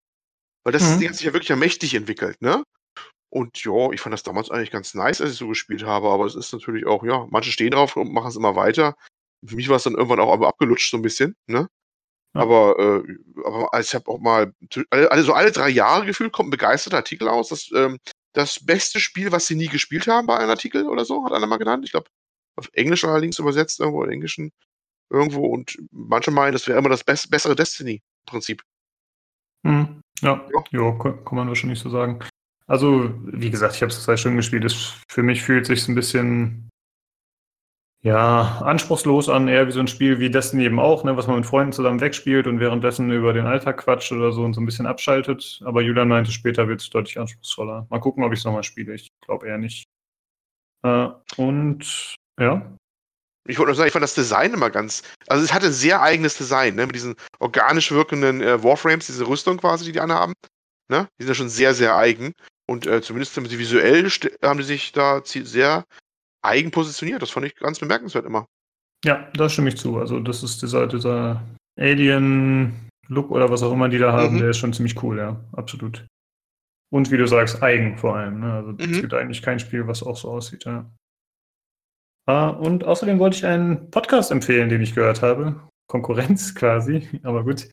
Weil das Mhm. Ding hat sich ja wirklich ja mächtig entwickelt, ne? Und ja, ich fand das damals eigentlich ganz nice, als ich so gespielt habe, aber es ist natürlich auch, ja, manche stehen drauf und machen es immer weiter. Für mich war es dann irgendwann auch aber abgelutscht so ein bisschen, ne? Ja. Aber, äh, aber ich habe auch mal, alle, alle- so alle drei Jahre gefühlt kommt ein begeisterter Artikel aus. Das, ähm, das beste Spiel, was sie nie gespielt haben, bei einem Artikel oder so, hat einer mal genannt. Ich glaube, auf Englisch allerdings übersetzt, irgendwo in Englischen irgendwo. Und manche meinen, das wäre immer das best bessere Destiny-Prinzip. Hm, ja, Ja. jo, kann man wahrscheinlich so sagen. Also, wie gesagt, ich habe es zwei Stunden gespielt. Es, für mich fühlt sich ein bisschen ja, anspruchslos an, eher wie so ein Spiel wie Destiny eben auch, ne, was man mit Freunden zusammen wegspielt und währenddessen über den Alltag quatscht oder so und so ein bisschen abschaltet. Aber Julian meinte, später wird es deutlich anspruchsvoller. Mal gucken, ob ich es nochmal spiele. Ich glaube eher nicht. Äh, und ja. Ich wollte nur sagen, ich fand das Design immer ganz. Also es hatte ein sehr eigenes Design, ne? Mit diesen organisch wirkenden äh, Warframes, diese Rüstung quasi, die die anhaben. Ne? Die sind ja schon sehr, sehr eigen. Und äh, zumindest visuell haben die sich da sehr eigen positioniert. Das fand ich ganz bemerkenswert immer. Ja, da stimme ich zu. Also, das ist dieser, dieser Alien-Look oder was auch immer die da haben, mhm. der ist schon ziemlich cool, ja, absolut. Und wie du sagst, eigen vor allem. Ne? Also, mhm. es gibt eigentlich kein Spiel, was auch so aussieht, ja. Uh, und außerdem wollte ich einen Podcast empfehlen, den ich gehört habe. Konkurrenz quasi, aber gut.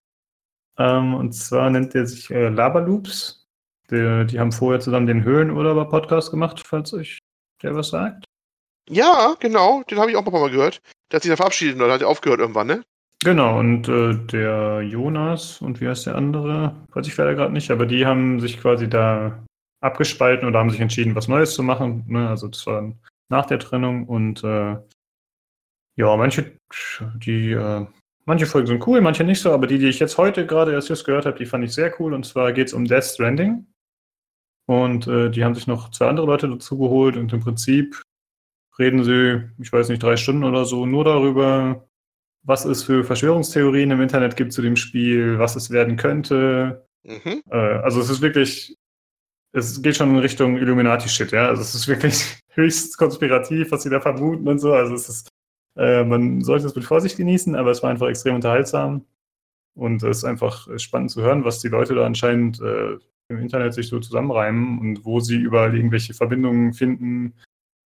Ähm, und zwar nennt der sich äh, Laberloops. Die, die haben vorher zusammen den Höhlenurlauber-Podcast gemacht, falls euch der was sagt. Ja, genau, den habe ich auch ein paar Mal gehört. Der hat sich da verabschiedet oder hat aufgehört irgendwann, ne? Genau, und äh, der Jonas und wie heißt der andere? Weiß ich leider gerade nicht, aber die haben sich quasi da abgespalten oder haben sich entschieden, was Neues zu machen. Ne? Also das war nach der Trennung und äh, ja, manche, die, äh, manche Folgen sind cool, manche nicht so, aber die, die ich jetzt heute gerade erst just gehört habe, die fand ich sehr cool. Und zwar geht es um Death Stranding. Und äh, die haben sich noch zwei andere Leute dazu geholt und im Prinzip reden sie, ich weiß nicht, drei Stunden oder so, nur darüber, was es für Verschwörungstheorien im Internet gibt zu dem Spiel, was es werden könnte. Mhm. Äh, also es ist wirklich, es geht schon in Richtung Illuminati-Shit, ja. Also es ist wirklich höchst konspirativ, was sie da vermuten und so. Also es ist, äh, man sollte es mit Vorsicht genießen, aber es war einfach extrem unterhaltsam. Und es ist einfach spannend zu hören, was die Leute da anscheinend äh, im Internet sich so zusammenreimen und wo sie überall irgendwelche Verbindungen finden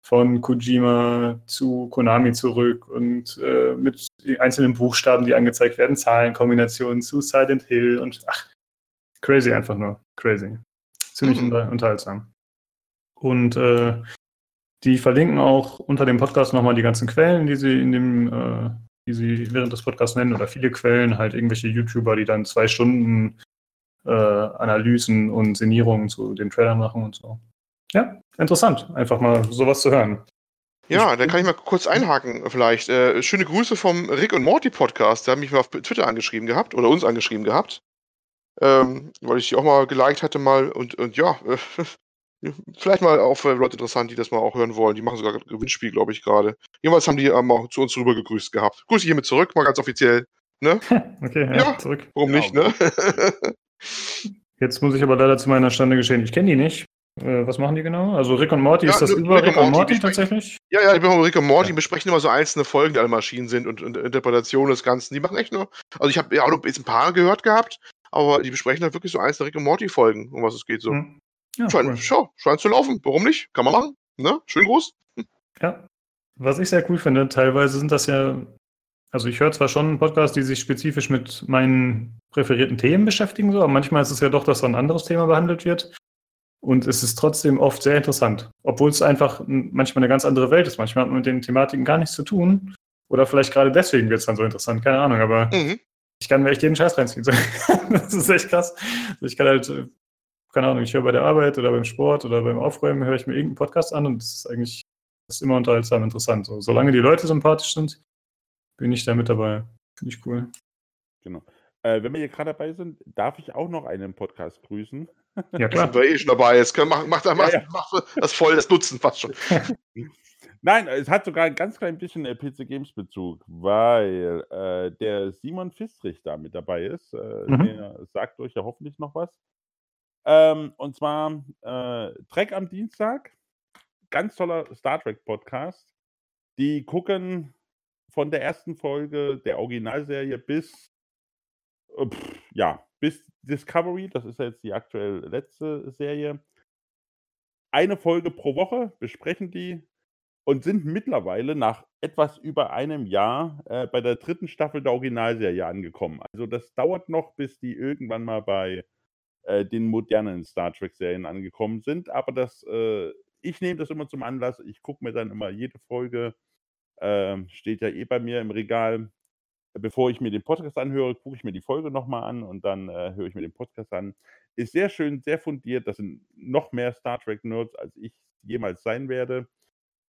von Kojima zu Konami zurück und äh, mit einzelnen Buchstaben, die angezeigt werden, Zahlenkombinationen zu Silent Hill und ach, crazy einfach nur, crazy. Ziemlich mhm. unterhaltsam. Und äh, die verlinken auch unter dem Podcast nochmal die ganzen Quellen, die sie in dem, äh, die sie während des Podcasts nennen, oder viele Quellen, halt irgendwelche YouTuber, die dann zwei Stunden äh, Analysen und Senierungen zu den Trailern machen und so. Ja, interessant, einfach mal sowas zu hören. Ja, da kann ich mal kurz einhaken vielleicht. Äh, schöne Grüße vom Rick und Morty Podcast. Der hat mich mal auf Twitter angeschrieben gehabt oder uns angeschrieben gehabt. Ähm, weil ich die auch mal geliked hatte mal und, und ja, äh, vielleicht mal auch für Leute interessant, die das mal auch hören wollen. Die machen sogar ein Gewinnspiel, glaube ich, gerade. Jedenfalls haben die ähm, auch zu uns rüber gegrüßt gehabt. Grüße hiermit zurück, mal ganz offiziell. Ne? okay, ja, ja, zurück. Warum genau. nicht, ne? Jetzt muss ich aber leider zu meiner Stande geschehen. Ich kenne die nicht. Äh, was machen die genau? Also Rick und Morty, ja, ist das Rick über Rick, und Morty, Morty tatsächlich? Ja, ja, ich bin Rick und Morty, ja. besprechen immer so einzelne Folgen, die alle Maschinen sind und, und Interpretationen des Ganzen. Die machen echt nur. Also ich habe ja auch noch jetzt ein paar gehört gehabt, aber die besprechen halt wirklich so einzelne Rick und Morty-Folgen, um was es geht so. Hm. Ja, scheint, cool. schau, scheint zu laufen. Warum nicht? Kann man machen. Ne? Schön groß. Ja. Was ich sehr cool finde, teilweise sind das ja, also ich höre zwar schon Podcasts, die sich spezifisch mit meinen präferierten Themen beschäftigen, so, aber manchmal ist es ja doch, dass so ein anderes Thema behandelt wird. Und es ist trotzdem oft sehr interessant, obwohl es einfach manchmal eine ganz andere Welt ist. Manchmal hat man mit den Thematiken gar nichts zu tun. Oder vielleicht gerade deswegen wird es dann so interessant, keine Ahnung. Aber mhm. ich kann mir echt jeden Scheiß reinziehen. das ist echt krass. Also ich kann halt, äh, keine Ahnung, ich höre bei der Arbeit oder beim Sport oder beim Aufräumen, höre ich mir irgendeinen Podcast an und das ist eigentlich das ist immer unterhaltsam interessant. So, solange die Leute sympathisch sind, bin ich da mit dabei. Finde ich cool. Genau. Äh, wenn wir hier gerade dabei sind, darf ich auch noch einen Podcast grüßen. Ja, klar. Sind wir eh schon dabei. Jetzt können, mach, mach, mach, ja, ja. mach das voll, das Nutzen fast schon. Nein, es hat sogar ein ganz klein bisschen äh, PC Games Bezug, weil äh, der Simon Fistrich da mit dabei ist. Äh, mhm. Der sagt euch ja hoffentlich noch was. Ähm, und zwar äh, Trek am Dienstag. Ganz toller Star Trek Podcast. Die gucken von der ersten Folge der Originalserie bis pff, ja, bis Discovery, das ist ja jetzt die aktuell letzte Serie, eine Folge pro Woche, besprechen die und sind mittlerweile nach etwas über einem Jahr äh, bei der dritten Staffel der Originalserie angekommen. Also das dauert noch, bis die irgendwann mal bei äh, den modernen Star Trek-Serien angekommen sind. Aber das, äh, ich nehme das immer zum Anlass. Ich gucke mir dann immer jede Folge, ähm, steht ja eh bei mir im Regal, bevor ich mir den Podcast anhöre, gucke ich mir die Folge nochmal an und dann äh, höre ich mir den Podcast an. Ist sehr schön, sehr fundiert. Das sind noch mehr Star Trek-Nerds, als ich jemals sein werde.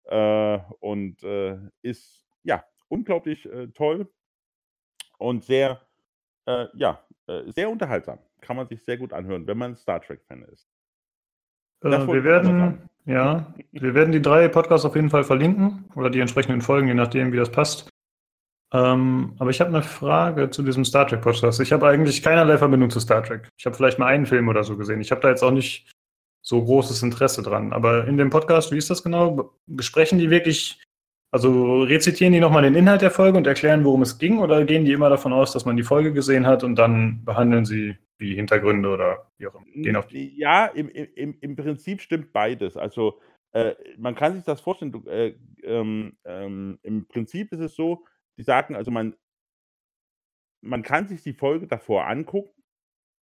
Äh, und äh, ist ja unglaublich äh, toll und sehr, äh, ja, äh, sehr unterhaltsam. Kann man sich sehr gut anhören, wenn man Star Trek-Fan ist. Wir werden, ja, wir werden die drei Podcasts auf jeden Fall verlinken oder die entsprechenden Folgen, je nachdem, wie das passt. Ähm, aber ich habe eine Frage zu diesem Star Trek Podcast. Ich habe eigentlich keinerlei Verbindung zu Star Trek. Ich habe vielleicht mal einen Film oder so gesehen. Ich habe da jetzt auch nicht so großes Interesse dran. Aber in dem Podcast, wie ist das genau? Besprechen die wirklich, also rezitieren die nochmal den Inhalt der Folge und erklären, worum es ging? Oder gehen die immer davon aus, dass man die Folge gesehen hat und dann behandeln sie die Hintergründe oder wie auch immer? Ja, im, im, im Prinzip stimmt beides. Also äh, man kann sich das vorstellen, du, äh, ähm, ähm, im Prinzip ist es so, die sagen, also man, man kann sich die Folge davor angucken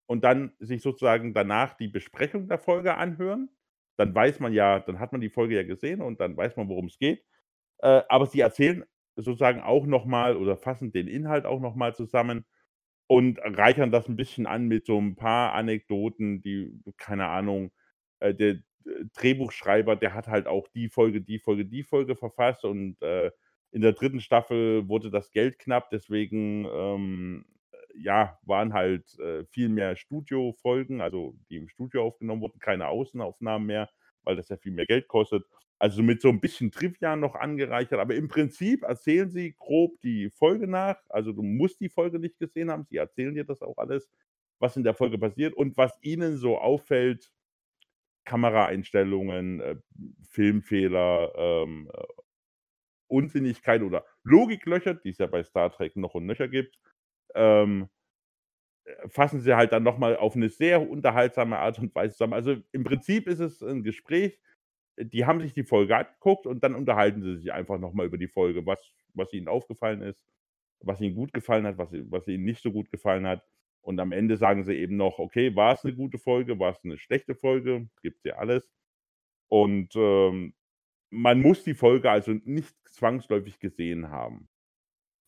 und dann sich sozusagen danach die Besprechung der Folge anhören. Dann weiß man ja, dann hat man die Folge ja gesehen und dann weiß man, worum es geht. Äh, aber sie erzählen sozusagen auch nochmal oder fassen den Inhalt auch nochmal zusammen und reichern das ein bisschen an mit so ein paar Anekdoten, die, keine Ahnung, äh, der äh, Drehbuchschreiber, der hat halt auch die Folge, die Folge, die Folge verfasst und äh, in der dritten Staffel wurde das Geld knapp, deswegen ähm, ja, waren halt äh, viel mehr Studiofolgen, also die im Studio aufgenommen wurden, keine Außenaufnahmen mehr, weil das ja viel mehr Geld kostet. Also mit so ein bisschen Trivia noch angereichert, aber im Prinzip erzählen sie grob die Folge nach. Also du musst die Folge nicht gesehen haben, sie erzählen dir das auch alles, was in der Folge passiert und was ihnen so auffällt, Kameraeinstellungen, äh, Filmfehler, ähm, äh, Unsinnigkeit oder Logiklöcher, die es ja bei Star Trek noch und nöcher gibt, ähm, äh, fassen sie halt dann nochmal auf eine sehr unterhaltsame Art und Weise zusammen. Also im Prinzip ist es ein Gespräch, die haben sich die Folge angeguckt und dann unterhalten sie sich einfach nochmal über die Folge, was, was ihnen aufgefallen ist, was ihnen gut gefallen hat, was, was ihnen nicht so gut gefallen hat. Und am Ende sagen sie eben noch, okay, war es eine gute Folge, war es eine schlechte Folge, gibt es ja alles. Und ähm, man muss die Folge also nicht zwangsläufig gesehen haben.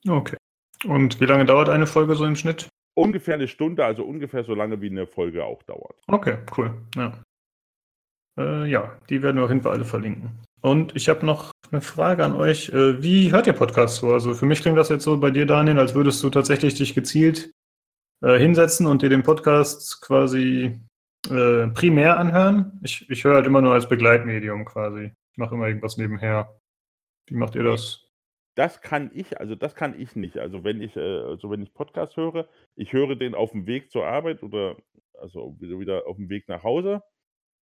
Okay. Und wie lange dauert eine Folge so im Schnitt? Ungefähr eine Stunde, also ungefähr so lange wie eine Folge auch dauert. Okay, cool. Ja, äh, ja die werden wir auf jeden Fall alle verlinken. Und ich habe noch eine Frage an euch. Äh, wie hört ihr Podcasts so? Also für mich klingt das jetzt so bei dir, Daniel, als würdest du tatsächlich dich gezielt äh, hinsetzen und dir den Podcast quasi äh, primär anhören. Ich, ich höre halt immer nur als Begleitmedium quasi. Ich mache immer irgendwas nebenher. Wie macht ihr das? Das kann ich, also das kann ich nicht. Also wenn ich, äh, also wenn ich Podcast höre, ich höre den auf dem Weg zur Arbeit oder also wieder, wieder auf dem Weg nach Hause.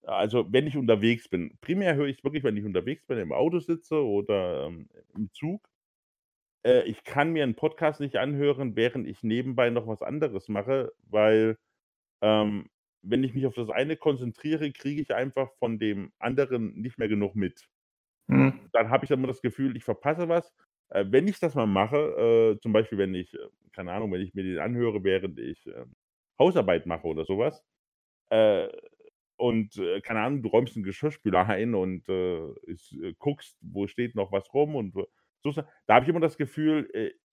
Also wenn ich unterwegs bin. Primär höre ich es wirklich, wenn ich unterwegs bin, im Auto sitze oder ähm, im Zug. Äh, ich kann mir einen Podcast nicht anhören, während ich nebenbei noch was anderes mache, weil ähm, wenn ich mich auf das eine konzentriere, kriege ich einfach von dem anderen nicht mehr genug mit. Mhm. Dann habe ich immer das Gefühl, ich verpasse was. Äh, wenn ich das mal mache, äh, zum Beispiel, wenn ich, äh, keine Ahnung, wenn ich mir den anhöre, während ich äh, Hausarbeit mache oder sowas, äh, und äh, keine Ahnung, du räumst einen Geschirrspüler ein und ist, guckst, wo steht noch was rum und so, da habe ich immer das Gefühl,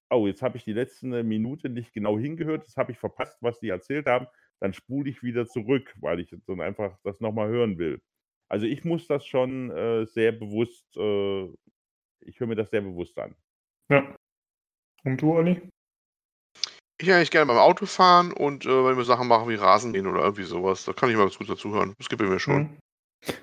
oh, jetzt habe ich die letzte Minute nicht genau hingehört, jetzt habe ich verpasst, was die erzählt haben dann spule ich wieder zurück, weil ich dann einfach das nochmal hören will. Also ich muss das schon äh, sehr bewusst, äh, ich höre mir das sehr bewusst an. Ja. Und du, Olli? Ich eigentlich gerne beim Autofahren und äh, wenn wir Sachen machen wie Rasen gehen oder irgendwie sowas, da kann ich mal ganz gut dazuhören. Das gibt mir schon. Mhm.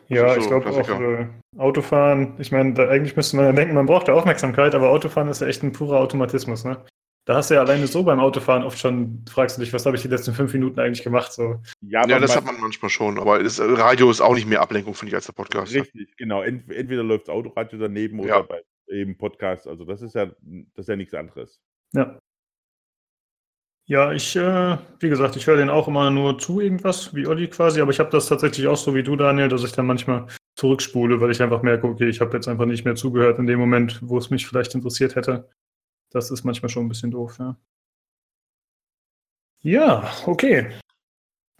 Ja, so ich glaube auch äh, Autofahren, ich meine, eigentlich müsste man ja denken, man braucht ja Aufmerksamkeit, aber Autofahren ist ja echt ein purer Automatismus, ne? Da hast du ja alleine so beim Autofahren oft schon, fragst du dich, was habe ich die letzten fünf Minuten eigentlich gemacht? So. Ja, ja das hat man manchmal schon, aber das Radio ist auch nicht mehr Ablenkung, finde ich, als der Podcast. Richtig, genau. Ent entweder läuft das Autoradio daneben oder ja. bei eben Podcast. Also das ist ja, das ist ja nichts anderes. Ja. Ja, ich, äh, wie gesagt, ich höre den auch immer nur zu irgendwas, wie Olli quasi, aber ich habe das tatsächlich auch so wie du, Daniel, dass ich dann manchmal zurückspule, weil ich einfach merke, okay, ich habe jetzt einfach nicht mehr zugehört in dem Moment, wo es mich vielleicht interessiert hätte. Das ist manchmal schon ein bisschen doof, ja. Ja, okay.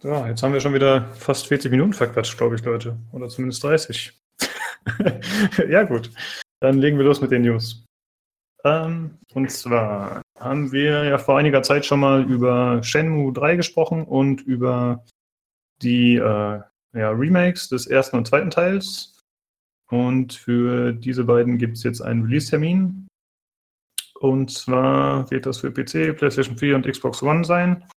So, jetzt haben wir schon wieder fast 40 Minuten verquatscht, glaube ich, Leute. Oder zumindest 30. ja, gut. Dann legen wir los mit den News. Ähm, und zwar haben wir ja vor einiger Zeit schon mal über Shenmue 3 gesprochen und über die äh, ja, Remakes des ersten und zweiten Teils. Und für diese beiden gibt es jetzt einen Release-Termin. Und zwar wird das für PC, PlayStation 4 und Xbox One sein.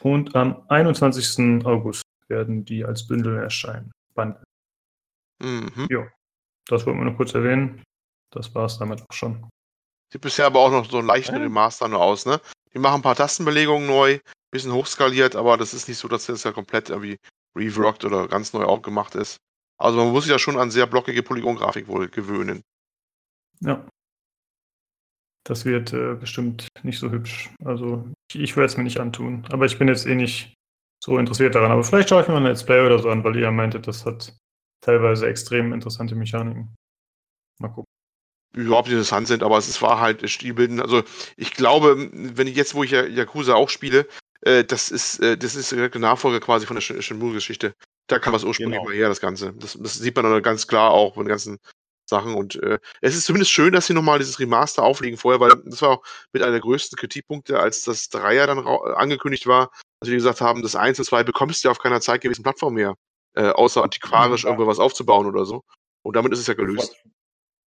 Und am 21. August werden die als Bündel erscheinen. Bundle. Mhm. Ja, das wollten wir nur kurz erwähnen. Das war es damit auch schon. Sieht bisher aber auch noch so ein leichten Remaster nur aus, ne? Die machen ein paar Tastenbelegungen neu, bisschen hochskaliert, aber das ist nicht so, dass das ja komplett irgendwie reworked oder ganz neu aufgemacht ist. Also man muss sich ja schon an sehr blockige Polygongrafik wohl gewöhnen. Ja. Das wird äh, bestimmt nicht so hübsch. Also ich, ich werde es mir nicht antun. Aber ich bin jetzt eh nicht so interessiert daran. Aber vielleicht schaue ich mir mal ein Let's Play oder so an, weil ihr ja meintet, das hat teilweise extrem interessante Mechaniken. Mal gucken. Überhaupt nicht interessant sind, aber es war halt Stilbilden. Also ich glaube, wenn ich jetzt, wo ich ja Yakuza auch spiele, äh, das ist äh, das ist der Nachfolger quasi von der Shenmue-Geschichte. Da kam was ursprünglich genau. mal her, das Ganze. Das, das, sieht man dann ganz klar auch von den ganzen Sachen. Und äh, es ist zumindest schön, dass sie nochmal dieses Remaster auflegen vorher, weil das war auch mit einer der größten Kritikpunkte, als das Dreier dann angekündigt war, als wir gesagt haben, das 1 und 2 bekommst du ja auf keiner zeitgemäßen Plattform mehr, äh, außer antiquarisch ja. irgendwo was aufzubauen oder so. Und damit ist es ja gelöst.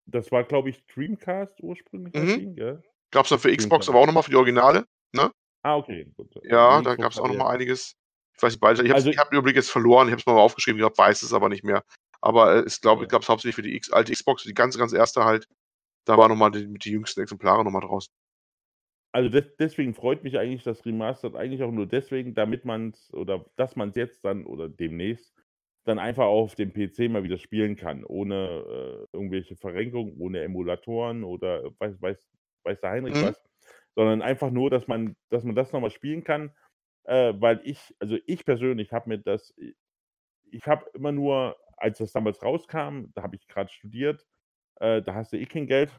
Das war, war glaube ich, Dreamcast ursprünglich. Mhm. Gab es dann für Xbox aber auch nochmal für die Originale, ne? Ah, okay. Gut. Ja, da gab es auch nochmal einiges. Ich weiß nicht, beide. Ich habe also, hab den Überblick jetzt verloren, ich habe es mal aufgeschrieben, ich glaube, weiß es aber nicht mehr. Aber äh, ich glaube, ich glaube es hauptsächlich für die X alte Xbox, die ganz, ganz erste halt. Da waren nochmal die, die jüngsten Exemplare nochmal draußen. Also des, deswegen freut mich eigentlich das Remastered eigentlich auch nur deswegen, damit man es oder dass man es jetzt dann oder demnächst dann einfach auf dem PC mal wieder spielen kann, ohne äh, irgendwelche Verrenkungen, ohne Emulatoren oder weiß, weiß, weiß der Heinrich mhm. was, sondern einfach nur, dass man, dass man das nochmal spielen kann, äh, weil ich, also ich persönlich habe mir das, ich habe immer nur, als das damals rauskam, da habe ich gerade studiert, äh, da hast du eh kein Geld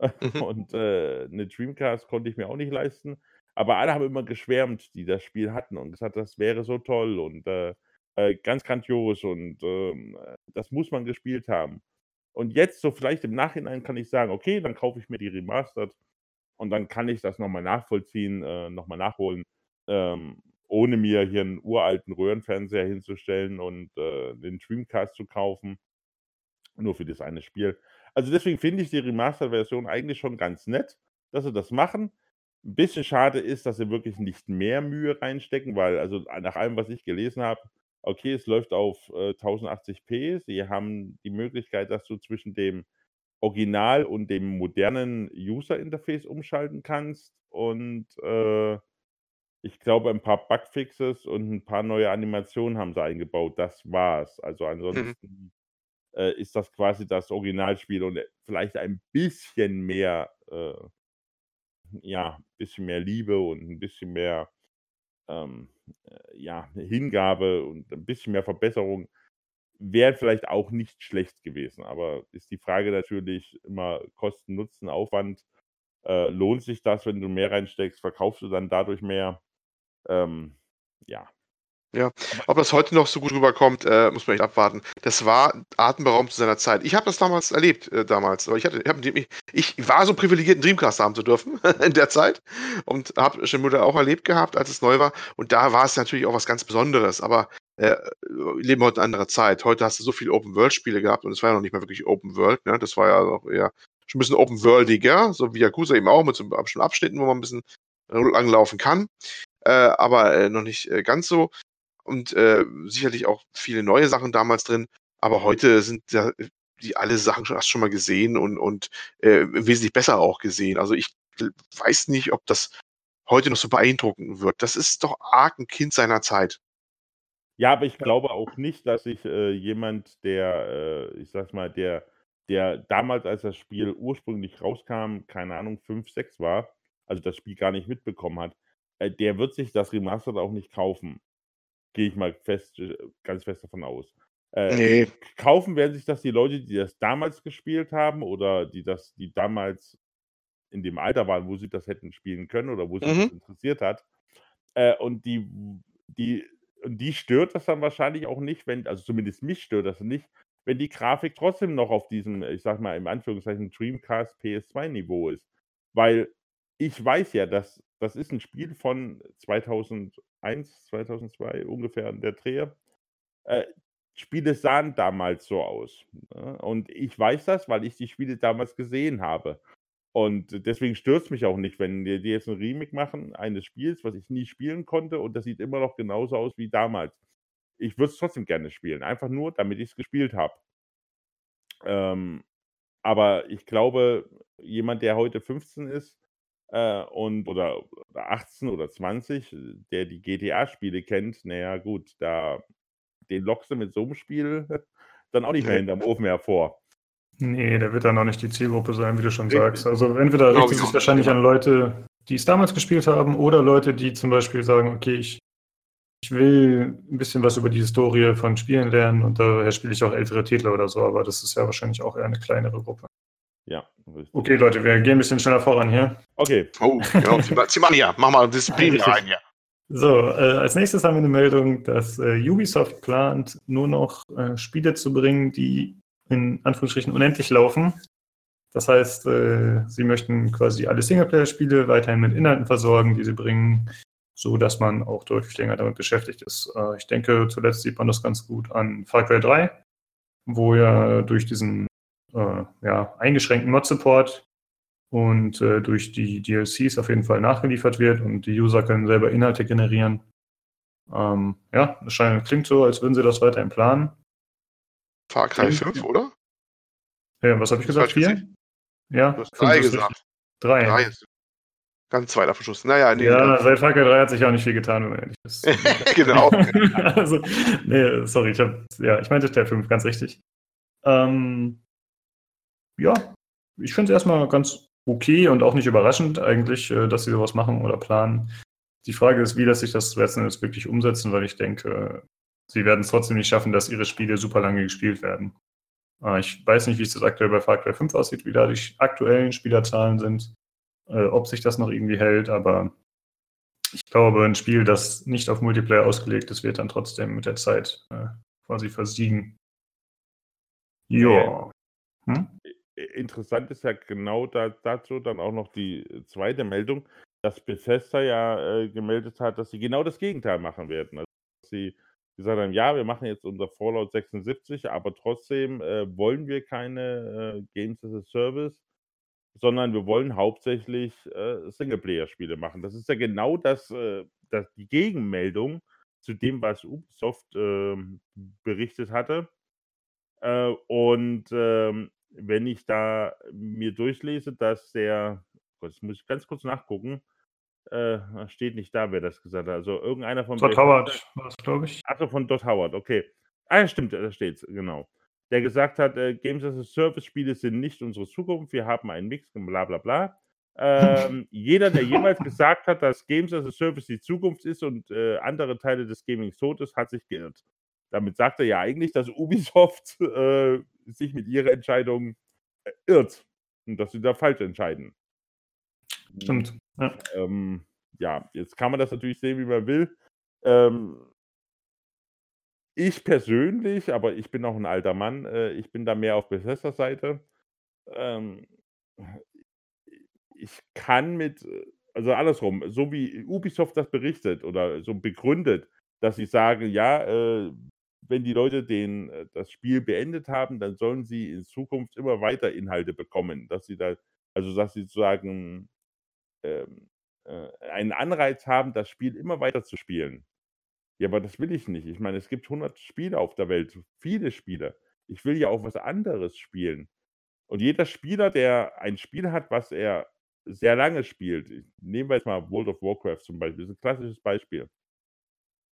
mhm. und äh, eine Dreamcast konnte ich mir auch nicht leisten. Aber alle haben immer geschwärmt, die das Spiel hatten und gesagt, das wäre so toll und äh, äh, ganz grandios und ähm, das muss man gespielt haben. Und jetzt, so vielleicht im Nachhinein, kann ich sagen, okay, dann kaufe ich mir die Remastered und dann kann ich das nochmal nachvollziehen, äh, nochmal nachholen, ähm, ohne mir hier einen uralten Röhrenfernseher hinzustellen und äh, den Dreamcast zu kaufen. Nur für das eine Spiel. Also deswegen finde ich die Remastered-Version eigentlich schon ganz nett, dass sie das machen. Ein bisschen schade ist, dass sie wirklich nicht mehr Mühe reinstecken, weil, also nach allem, was ich gelesen habe, okay, es läuft auf äh, 1080p. Sie haben die Möglichkeit, dass du zwischen dem Original und dem modernen User-Interface umschalten kannst. Und äh, ich glaube, ein paar Bugfixes und ein paar neue Animationen haben sie eingebaut. Das war's. Also mhm. ansonsten äh, ist das quasi das Originalspiel und äh, vielleicht ein bisschen mehr, äh, ja, ein bisschen mehr Liebe und ein bisschen mehr ähm, äh, ja, Hingabe und ein bisschen mehr Verbesserung wäre vielleicht auch nicht schlecht gewesen. Aber ist die Frage natürlich immer Kosten, Nutzen, Aufwand. Äh, lohnt sich das, wenn du mehr reinsteckst? Verkaufst du dann dadurch mehr? Ähm, ja, ja, ob das heute noch so gut rüberkommt, äh, muss man echt abwarten. Das war atemberaubend zu seiner Zeit. Ich habe das damals erlebt, äh, damals. Aber ich, hatte, ich, ich war so privilegiert, einen Dreamcast haben zu dürfen in der Zeit und habe Shenmue auch erlebt gehabt, als es neu war. Und da war es natürlich auch was ganz Besonderes. Aber äh, wir leben heute eine andere Zeit. Heute hast du so viele Open-World-Spiele gehabt und es war ja noch nicht mehr wirklich Open-World. Ne? Das war ja auch eher schon ein bisschen open-worldiger, so wie Yakuza eben auch mit so bestimmten Abschnitten, wo man ein bisschen langlaufen kann. Äh, aber äh, noch nicht äh, ganz so und äh, sicherlich auch viele neue Sachen damals drin. Aber heute sind ja die alle Sachen schon, hast schon mal gesehen und, und äh, wesentlich besser auch gesehen. Also ich weiß nicht, ob das heute noch so beeindruckend wird. Das ist doch arg ein Kind seiner Zeit. Ja, aber ich glaube auch nicht, dass sich äh, jemand, der, äh, ich sag's mal, der, der damals, als das Spiel ursprünglich rauskam, keine Ahnung, 5, 6 war, also das Spiel gar nicht mitbekommen hat, äh, der wird sich das Remastered auch nicht kaufen. Gehe ich mal fest, äh, ganz fest davon aus. Äh, nee. Kaufen werden sich das die Leute, die das damals gespielt haben oder die das, die damals in dem Alter waren, wo sie das hätten spielen können oder wo sie mhm. das interessiert hat. Äh, und die, die, und die stört das dann wahrscheinlich auch nicht, wenn, also zumindest mich stört das nicht, wenn die Grafik trotzdem noch auf diesem, ich sag mal, im Anführungszeichen Dreamcast PS2-Niveau ist. Weil ich weiß ja, dass das ist ein Spiel von 2001, 2002 ungefähr in der Dreh. Äh, Spiele sahen damals so aus, ne? Und ich weiß das, weil ich die Spiele damals gesehen habe. Und deswegen stört's mich auch nicht, wenn die die jetzt 'n Remake machen eines Spiels, was ich nie spielen konnte und das sieht immer noch genauso aus wie damals. Ich würde es trotzdem gerne spielen, einfach nur, damit ich es gespielt habe. Ähm, aber ich glaube, jemand, der heute 15 ist, äh, und oder oder 18 oder 20, der die GTA-Spiele kennt, na ja gut, da den lockst du mit so 'nem Spiel dann auch nicht mehr hinterm Ofen hervor. Ne, der wird dann auch nicht die Zielgruppe sein, wie du schon sagst. Also, entweder Glaube richtet ich sich wahrscheinlich an Leute, die es damals gespielt haben oder Leute, die zum Beispiel sagen: „Okay, ich ich will 'n bisschen was über die Historie von Spielen lernen und daher spiele ich auch ältere Titel“ oder so, aber das ist ja wahrscheinlich auch eher 'ne kleinere Gruppe. Ja, richtig. Okay, Leute, wir gehen 'n bisschen schneller voran hier. Okay. Oh, genau. Zieh mal hier. Mach mal Disziplin rein hier. So, äh, als Nächstes haben wir 'ne Meldung, dass, äh, Ubisoft plant, nur noch, äh, Spiele zu bringen, die in Anführungsstrichen unendlich laufen. Das heißt, äh, sie möchten quasi alle Singleplayer-Spiele weiterhin mit Inhalten versorgen, die sie bringen, sodass man auch deutlich länger damit beschäftigt ist. Äh, ich denke, zuletzt sieht man das ganz gut an Far Cry 3, wo ja durch diesen, äh, ja, eingeschränkten Mod-Support und, äh, durch die DLCs auf jeden Fall nachgeliefert wird und die User können selber Inhalte generieren. Ähm, ja, es scheint klingt so, als würden sie das weiterhin planen. Far Cry 5, oder? Ja, was habe ich gesagt? falsch 4? gesehen? Ja, Du hast 5 3 ist gesagt. 3. 3 ist ganz weit Verschuss. Na ja, ne, Ja, seit Far Cry 3 hat sich auch nicht viel getan, wenn man ehrlich ist. Genau. Also, ne, sorry, ich habe ja, ich meinte Teil 5, ganz richtig. Ähm, ja, ich finde es erst mal ganz okay und auch nicht überraschend eigentlich, äh, dass sie so was machen oder planen. Die Frage ist, wie lässt sich das letzten Endes wirklich umsetzen, weil ich denke, sie werden's trotzdem nicht schaffen, dass ihre Spiele super lange gespielt werden. Äh, ich weiß nicht, wie es jetzt aktuell bei Far Cry 5 aussieht, wie da die aktuellen Spielerzahlen sind, äh, ob sich das noch irgendwie hält, aber ich glaube, 'n Spiel, das nicht auf Multiplayer ausgelegt ist, wird dann trotzdem mit der Zeit, quasi versiegen. Ja. Hm? Interessant ist ja genau da dazu dann auch noch die zweite Meldung, dass Bethesda ja, äh, gemeldet hat, dass sie genau das Gegenteil machen werden. Also, dass sie gesagt haben: „Ja, wir machen jetzt unser Fallout 76, aber trotzdem, äh, wollen wir keine, äh, Games as a Service, sondern wir wollen hauptsächlich, äh, Singleplayer-Spiele machen.“ Das ist ja genau das, äh das die Gegenmeldung zu dem, was Ubisoft, ähm, berichtet hatte. Äh, und, ähm, wenn ich da mir durchlese, dass der Gott, jetzt muss ich ganz kurz nachgucken. Äh, steht nicht da, wer das gesagt hat. Also, irgendeiner von Bethesda Howard war das, glaube ich. Ach so, von Todd Howard, okay. Ah stimmt, da steht's, genau. Der gesagt hat, äh, Games as a Service Spiele sind nicht unsere Zukunft. Wir haben einen Mix bla bla bla. Ähm, jeder, der jemals gesagt hat, dass Games as a Service die Zukunft ist und, äh, andere Teile des Gamings tot ist, hat sich geirrt. Damit sagt er ja eigentlich, dass Ubisoft, äh, sich mit ihrer Entscheidung, äh, irrt und dass sie da falsch entscheiden. Stimmt, ja. Ähm, ja, jetzt kann man das natürlich sehen, wie man will. Ähm ich persönlich, aber ich bin auch 'n alter Mann, äh, ich bin da mehr auf Bethesdas Seite. Ähm, ich kann mit also andersrum, so wie Ubisoft das berichtet oder so begründet, dass sie sagen: „Ja, äh, wenn die Leute den äh, das Spiel beendet haben, dann sollen sie in Zukunft immer weiter Inhalte bekommen.“ Dass sie da also, dass sie sozusagen, ähm, äh, einen Anreiz haben, das Spiel immer weiter zu spielen. Ja, aber das will ich nicht. Ich meine, es gibt 100 Spiele auf der Welt, viele Spiele. Ich will ja auch was anderes spielen. Und jeder Spieler, der ein Spiel hat, was er sehr lange spielt nehmen wir jetzt mal World of Warcraft zum Beispiel, ist 'n klassisches Beispiel.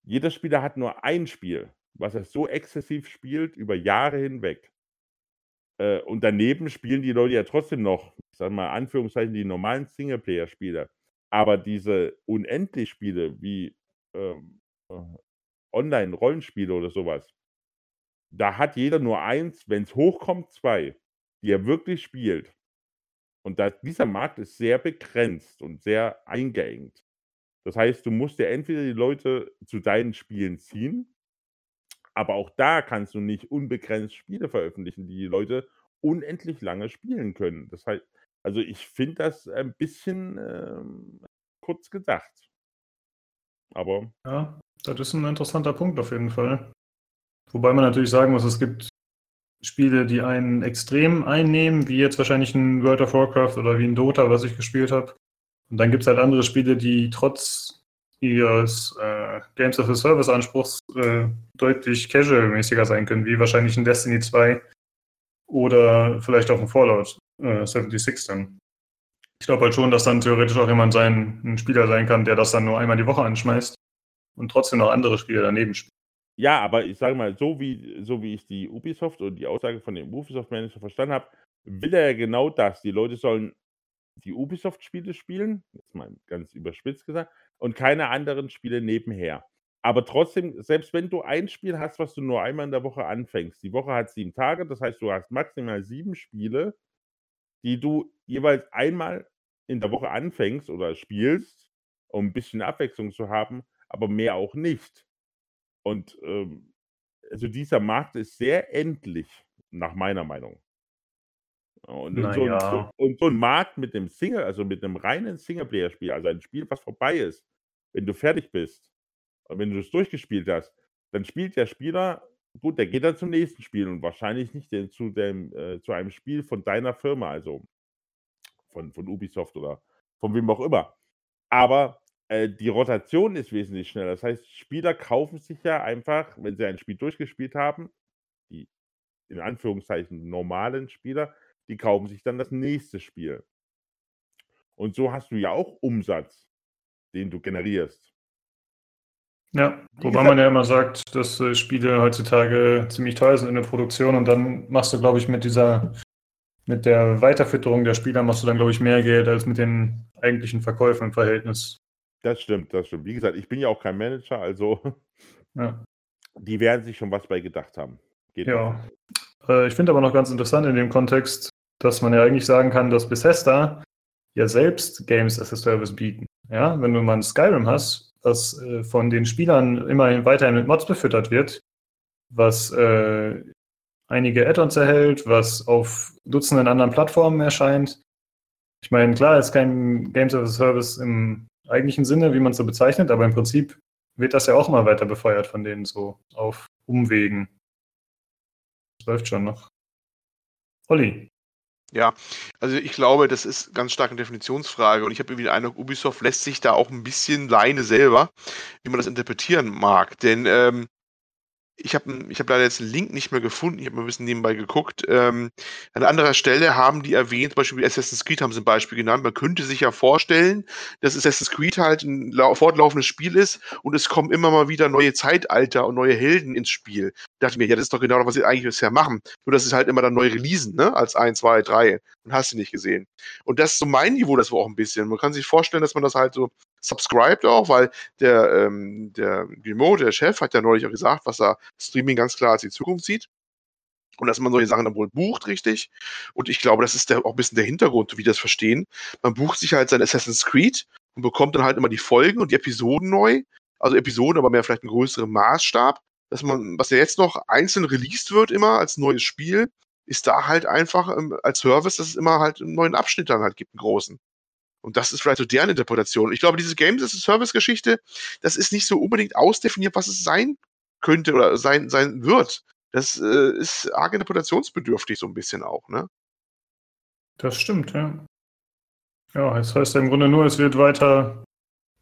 Jeder Spieler hat nur ein Spiel, was er so exzessiv spielt über Jahre hinweg. Äh, und daneben spielen die Leute ja trotzdem noch, ich sage mal, Anführungszeichen, die normalen Singleplayer-Spiele. Aber diese Unendlich-Spiele wie, ähm, äh, Online-Rollenspiele oder so was da hat jeder nur 1, wenn's hochkommt 2, die er wirklich spielt. Und da dieser Markt ist sehr begrenzt und sehr eingeengt. Das heißt, du musst ja entweder die Leute zu deinen Spielen ziehen aber auch da kannst du nicht unbegrenzt Spiele veröffentlichen, die die Leute unendlich lange spielen können. Das heißt, Also ich finde das ein bisschen ähm, kurz gedacht. Aber. Ja, das ist ein interessanter Punkt auf jeden Fall. Wobei man natürlich sagen muss, es gibt Spiele, die einen extrem einnehmen, wie jetzt wahrscheinlich ein World of Warcraft oder wie ein Dota, was ich gespielt habe. Und dann gibt es halt andere Spiele, die trotz ihres äh, Games of the Service Anspruchs äh, deutlich casual-mäßiger sein können, wie wahrscheinlich ein Destiny 2 oder vielleicht auch ein Fallout äh, 76 dann. Ich glaube halt schon, dass dann theoretisch auch jemand sein, ein Spieler sein kann, der das dann nur einmal die Woche anschmeißt und trotzdem noch andere Spiele daneben spielt. Ja, aber ich sage mal, so wie, so wie ich die Ubisoft und die Aussage von dem Ubisoft-Manager verstanden habe, will er ja genau das. Die Leute sollen die Ubisoft-Spiele spielen, jetzt mal ganz überspitzt gesagt, und keine anderen Spiele nebenher. Aber trotzdem, selbst wenn du ein Spiel hast, was du nur einmal in der Woche anfängst, die Woche hat sieben Tage, das heißt, du hast maximal sieben Spiele, die du jeweils einmal in der Woche anfängst oder spielst, um ein bisschen Abwechslung zu haben, aber mehr auch nicht. Und ähm, also dieser Markt ist sehr endlich, nach meiner Meinung. Und, und, so, ein, Naja. und so ein Markt mit dem Single, also mit einem reinen Singleplayer-Spiel, also ein Spiel, was vorbei ist, wenn du fertig bist und wenn du es durchgespielt hast, dann spielt der Spieler, gut, der geht dann zum nächsten Spiel und wahrscheinlich nicht den, zu, dem, äh, zu einem Spiel von deiner Firma, also von, von Ubisoft oder von wem auch immer. Aber äh, die Rotation ist wesentlich schneller. Das heißt, Spieler kaufen sich ja einfach, wenn sie ein Spiel durchgespielt haben, die in Anführungszeichen normalen Spieler, die kaufen sich dann das nächste Spiel. Und so hast du ja auch Umsatz, den du generierst. Ja, wobei man ja immer sagt, dass äh, Spiele heutzutage ziemlich teuer sind in der Produktion und dann machst du, glaube ich, mit dieser, mit der Weiterfütterung der Spieler machst du dann, glaube ich, mehr Geld als mit den eigentlichen Verkäufen im Verhältnis. Das stimmt, das stimmt. Wie gesagt, ich bin ja auch kein Manager, also Ja. die werden sich schon was bei gedacht haben. Geht Ja. Äh, ich finde aber noch ganz interessant in dem Kontext, dass man ja eigentlich sagen kann, dass Bethesda ja selbst Games as a Service bieten. Ja, wenn du mal ein Skyrim hast, das äh, von den Spielern immerhin weiterhin mit Mods befüttert wird, was äh, einige Add-ons erhält, was auf Dutzenden anderen Plattformen erscheint. Ich meine, klar, ist kein Games as a Service im eigentlichen Sinne, wie man es so bezeichnet, aber im Prinzip wird das ja auch immer weiter befeuert von denen so auf Umwegen. Das läuft schon noch. Olli. Ja, also ich glaube, das ist ganz stark eine Definitionsfrage und ich habe irgendwie den Eindruck, Ubisoft lässt sich da auch ein bisschen Leine selber, wie man das interpretieren mag. Denn ähm, ich habe ich hab leider jetzt einen Link nicht mehr gefunden, ich habe mal ein bisschen nebenbei geguckt. Ähm, an anderer Stelle haben die erwähnt, zum Beispiel Assassin's Creed haben sie ein Beispiel genannt. Man könnte sich ja vorstellen, dass Assassin's Creed halt ein lau- fortlaufendes Spiel ist und es kommen immer mal wieder neue Zeitalter und neue Helden ins Spiel. Da dachte ich mir, ja, das ist doch genau das, was sie eigentlich bisher machen. Nur, dass es halt immer dann neu releasen, ne? Als 1, 2, 3. Und hast du nicht gesehen. Und das ist so mein Niveau, das war auch ein bisschen. Man kann sich vorstellen, dass man das halt so subscribed auch, weil der, ähm, der Guillemot, der Chef, hat ja neulich auch gesagt, was er Streaming ganz klar als die Zukunft sieht. Und dass man solche Sachen dann wohl bucht, richtig. Und ich glaube, das ist der, auch ein bisschen der Hintergrund, wie das verstehen. Man bucht sich halt sein Assassin's Creed und bekommt dann halt immer die Folgen und die Episoden neu. Also Episoden, aber mehr vielleicht einen größeren Maßstab. Dass man, was ja jetzt noch einzeln released wird, immer als neues Spiel, ist da halt einfach ähm, als Service, dass es immer halt einen neuen Abschnitt dann halt gibt, einen großen. Und das ist vielleicht so deren Interpretation. Ich glaube, diese Games as a Service-Geschichte, das ist nicht so unbedingt ausdefiniert, was es sein könnte oder sein, sein wird. Das äh, ist arg interpretationsbedürftig so ein bisschen auch, ne? Das stimmt, ja. Ja, das heißt ja im Grunde nur, es wird weiter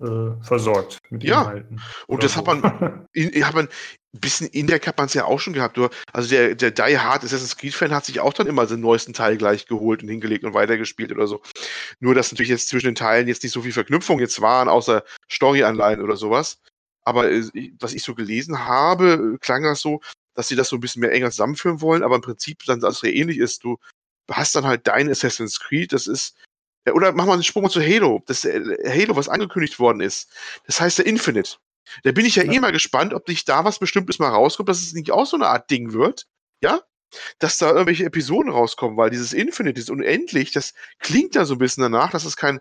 äh, versorgt mit Ja. Inhalten. Und das hat man, in, hat man ein bisschen in der hat man es ja auch schon gehabt. Also der, der Die Hard Assassin's Creed-Fan hat sich auch dann immer den neuesten Teil gleich geholt und hingelegt und weitergespielt oder so. Nur, dass natürlich jetzt zwischen den Teilen jetzt nicht so viel Verknüpfung jetzt waren, außer Story-Anleihen oder sowas. Aber äh, was ich so gelesen habe, äh, klang das so, dass sie das so ein bisschen mehr enger zusammenführen wollen, aber im Prinzip dann das sehr ähnlich ist. Du hast dann halt dein Assassin's Creed, das ist ja, oder mach mal einen Sprung zu Halo. Das äh, Halo, was angekündigt worden ist. Das heißt ja Infinite. Da bin ich ja, Ja. eh mal gespannt, ob nicht da was Bestimmtes mal rauskommt, dass es nicht auch so eine Art Ding wird. Ja? Dass da irgendwelche Episoden rauskommen, weil dieses Infinite, dieses Unendlich, das klingt ja so ein bisschen danach, dass es kein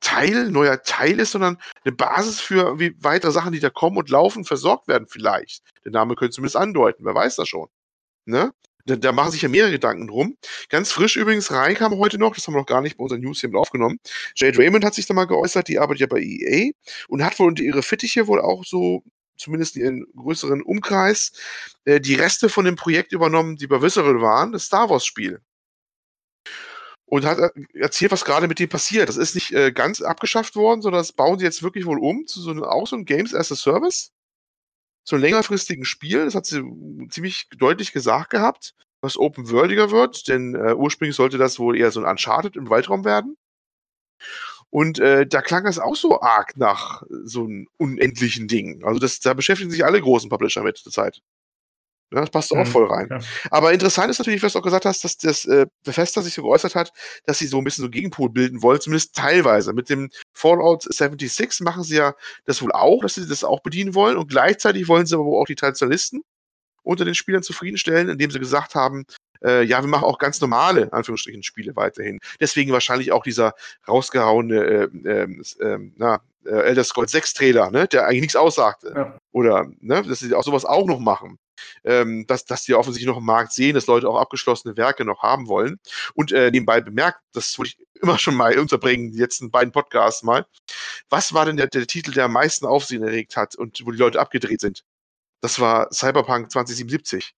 Teil, neuer Teil ist, sondern eine Basis für wie weitere Sachen, die da kommen und laufen, versorgt werden vielleicht. Der Name könnte zumindest andeuten, wer weiß das schon. Ne? Da, da machen sich ja mehrere Gedanken drum. Ganz frisch übrigens reinkam heute noch, das haben wir noch gar nicht bei unseren News hier aufgenommen. Jade Raymond hat sich da mal geäußert, die arbeitet ja bei EA und hat wohl unter ihre Fittiche wohl auch so zumindest ihren größeren Umkreis, äh, die Reste von dem Projekt übernommen, die bei Visceral waren, das Star Wars-Spiel. Und hat äh, erzählt, was gerade mit dem passiert. Das ist nicht äh, ganz abgeschafft worden, sondern das bauen sie jetzt wirklich wohl um zu so einem, auch so einem Games as a Service. Zu einem längerfristigen Spiel. Das hat sie ziemlich deutlich gesagt gehabt, was open-worldiger wird, denn äh, ursprünglich sollte das wohl eher so ein Uncharted im Weltraum werden. Und äh, da klang das auch so arg nach so einem unendlichen Ding. Also das, da beschäftigen sich alle großen Publisher mit zur Zeit. Ja, das passt auch mhm, voll rein. Ja. Aber interessant ist natürlich, was du auch gesagt hast, dass das äh, Bethesda sich so geäußert hat, dass sie so ein bisschen so Gegenpol bilden wollen, zumindest teilweise. Mit dem Fallout 76 machen sie ja das wohl auch, dass sie das auch bedienen wollen und gleichzeitig wollen sie aber auch die Traditionalisten unter den Spielern zufriedenstellen, indem sie gesagt haben, äh, ja, wir machen auch ganz normale, Anführungsstrichen, Spiele weiterhin. Deswegen wahrscheinlich auch dieser rausgehauene, äh, ähm, äh, na, Elder Scrolls 6 Trailer, ne, der eigentlich nichts aussagte. Ja. Oder, ne, dass sie auch sowas auch noch machen. Ähm, dass, dass die offensichtlich noch im Markt sehen, dass Leute auch abgeschlossene Werke noch haben wollen. Und äh, nebenbei bemerkt, das wollte ich immer schon mal unterbringen, die letzten beiden Podcasts mal. Was war denn der, der Titel, der am meisten Aufsehen erregt hat und wo die Leute abgedreht sind? Das war Cyberpunk 2077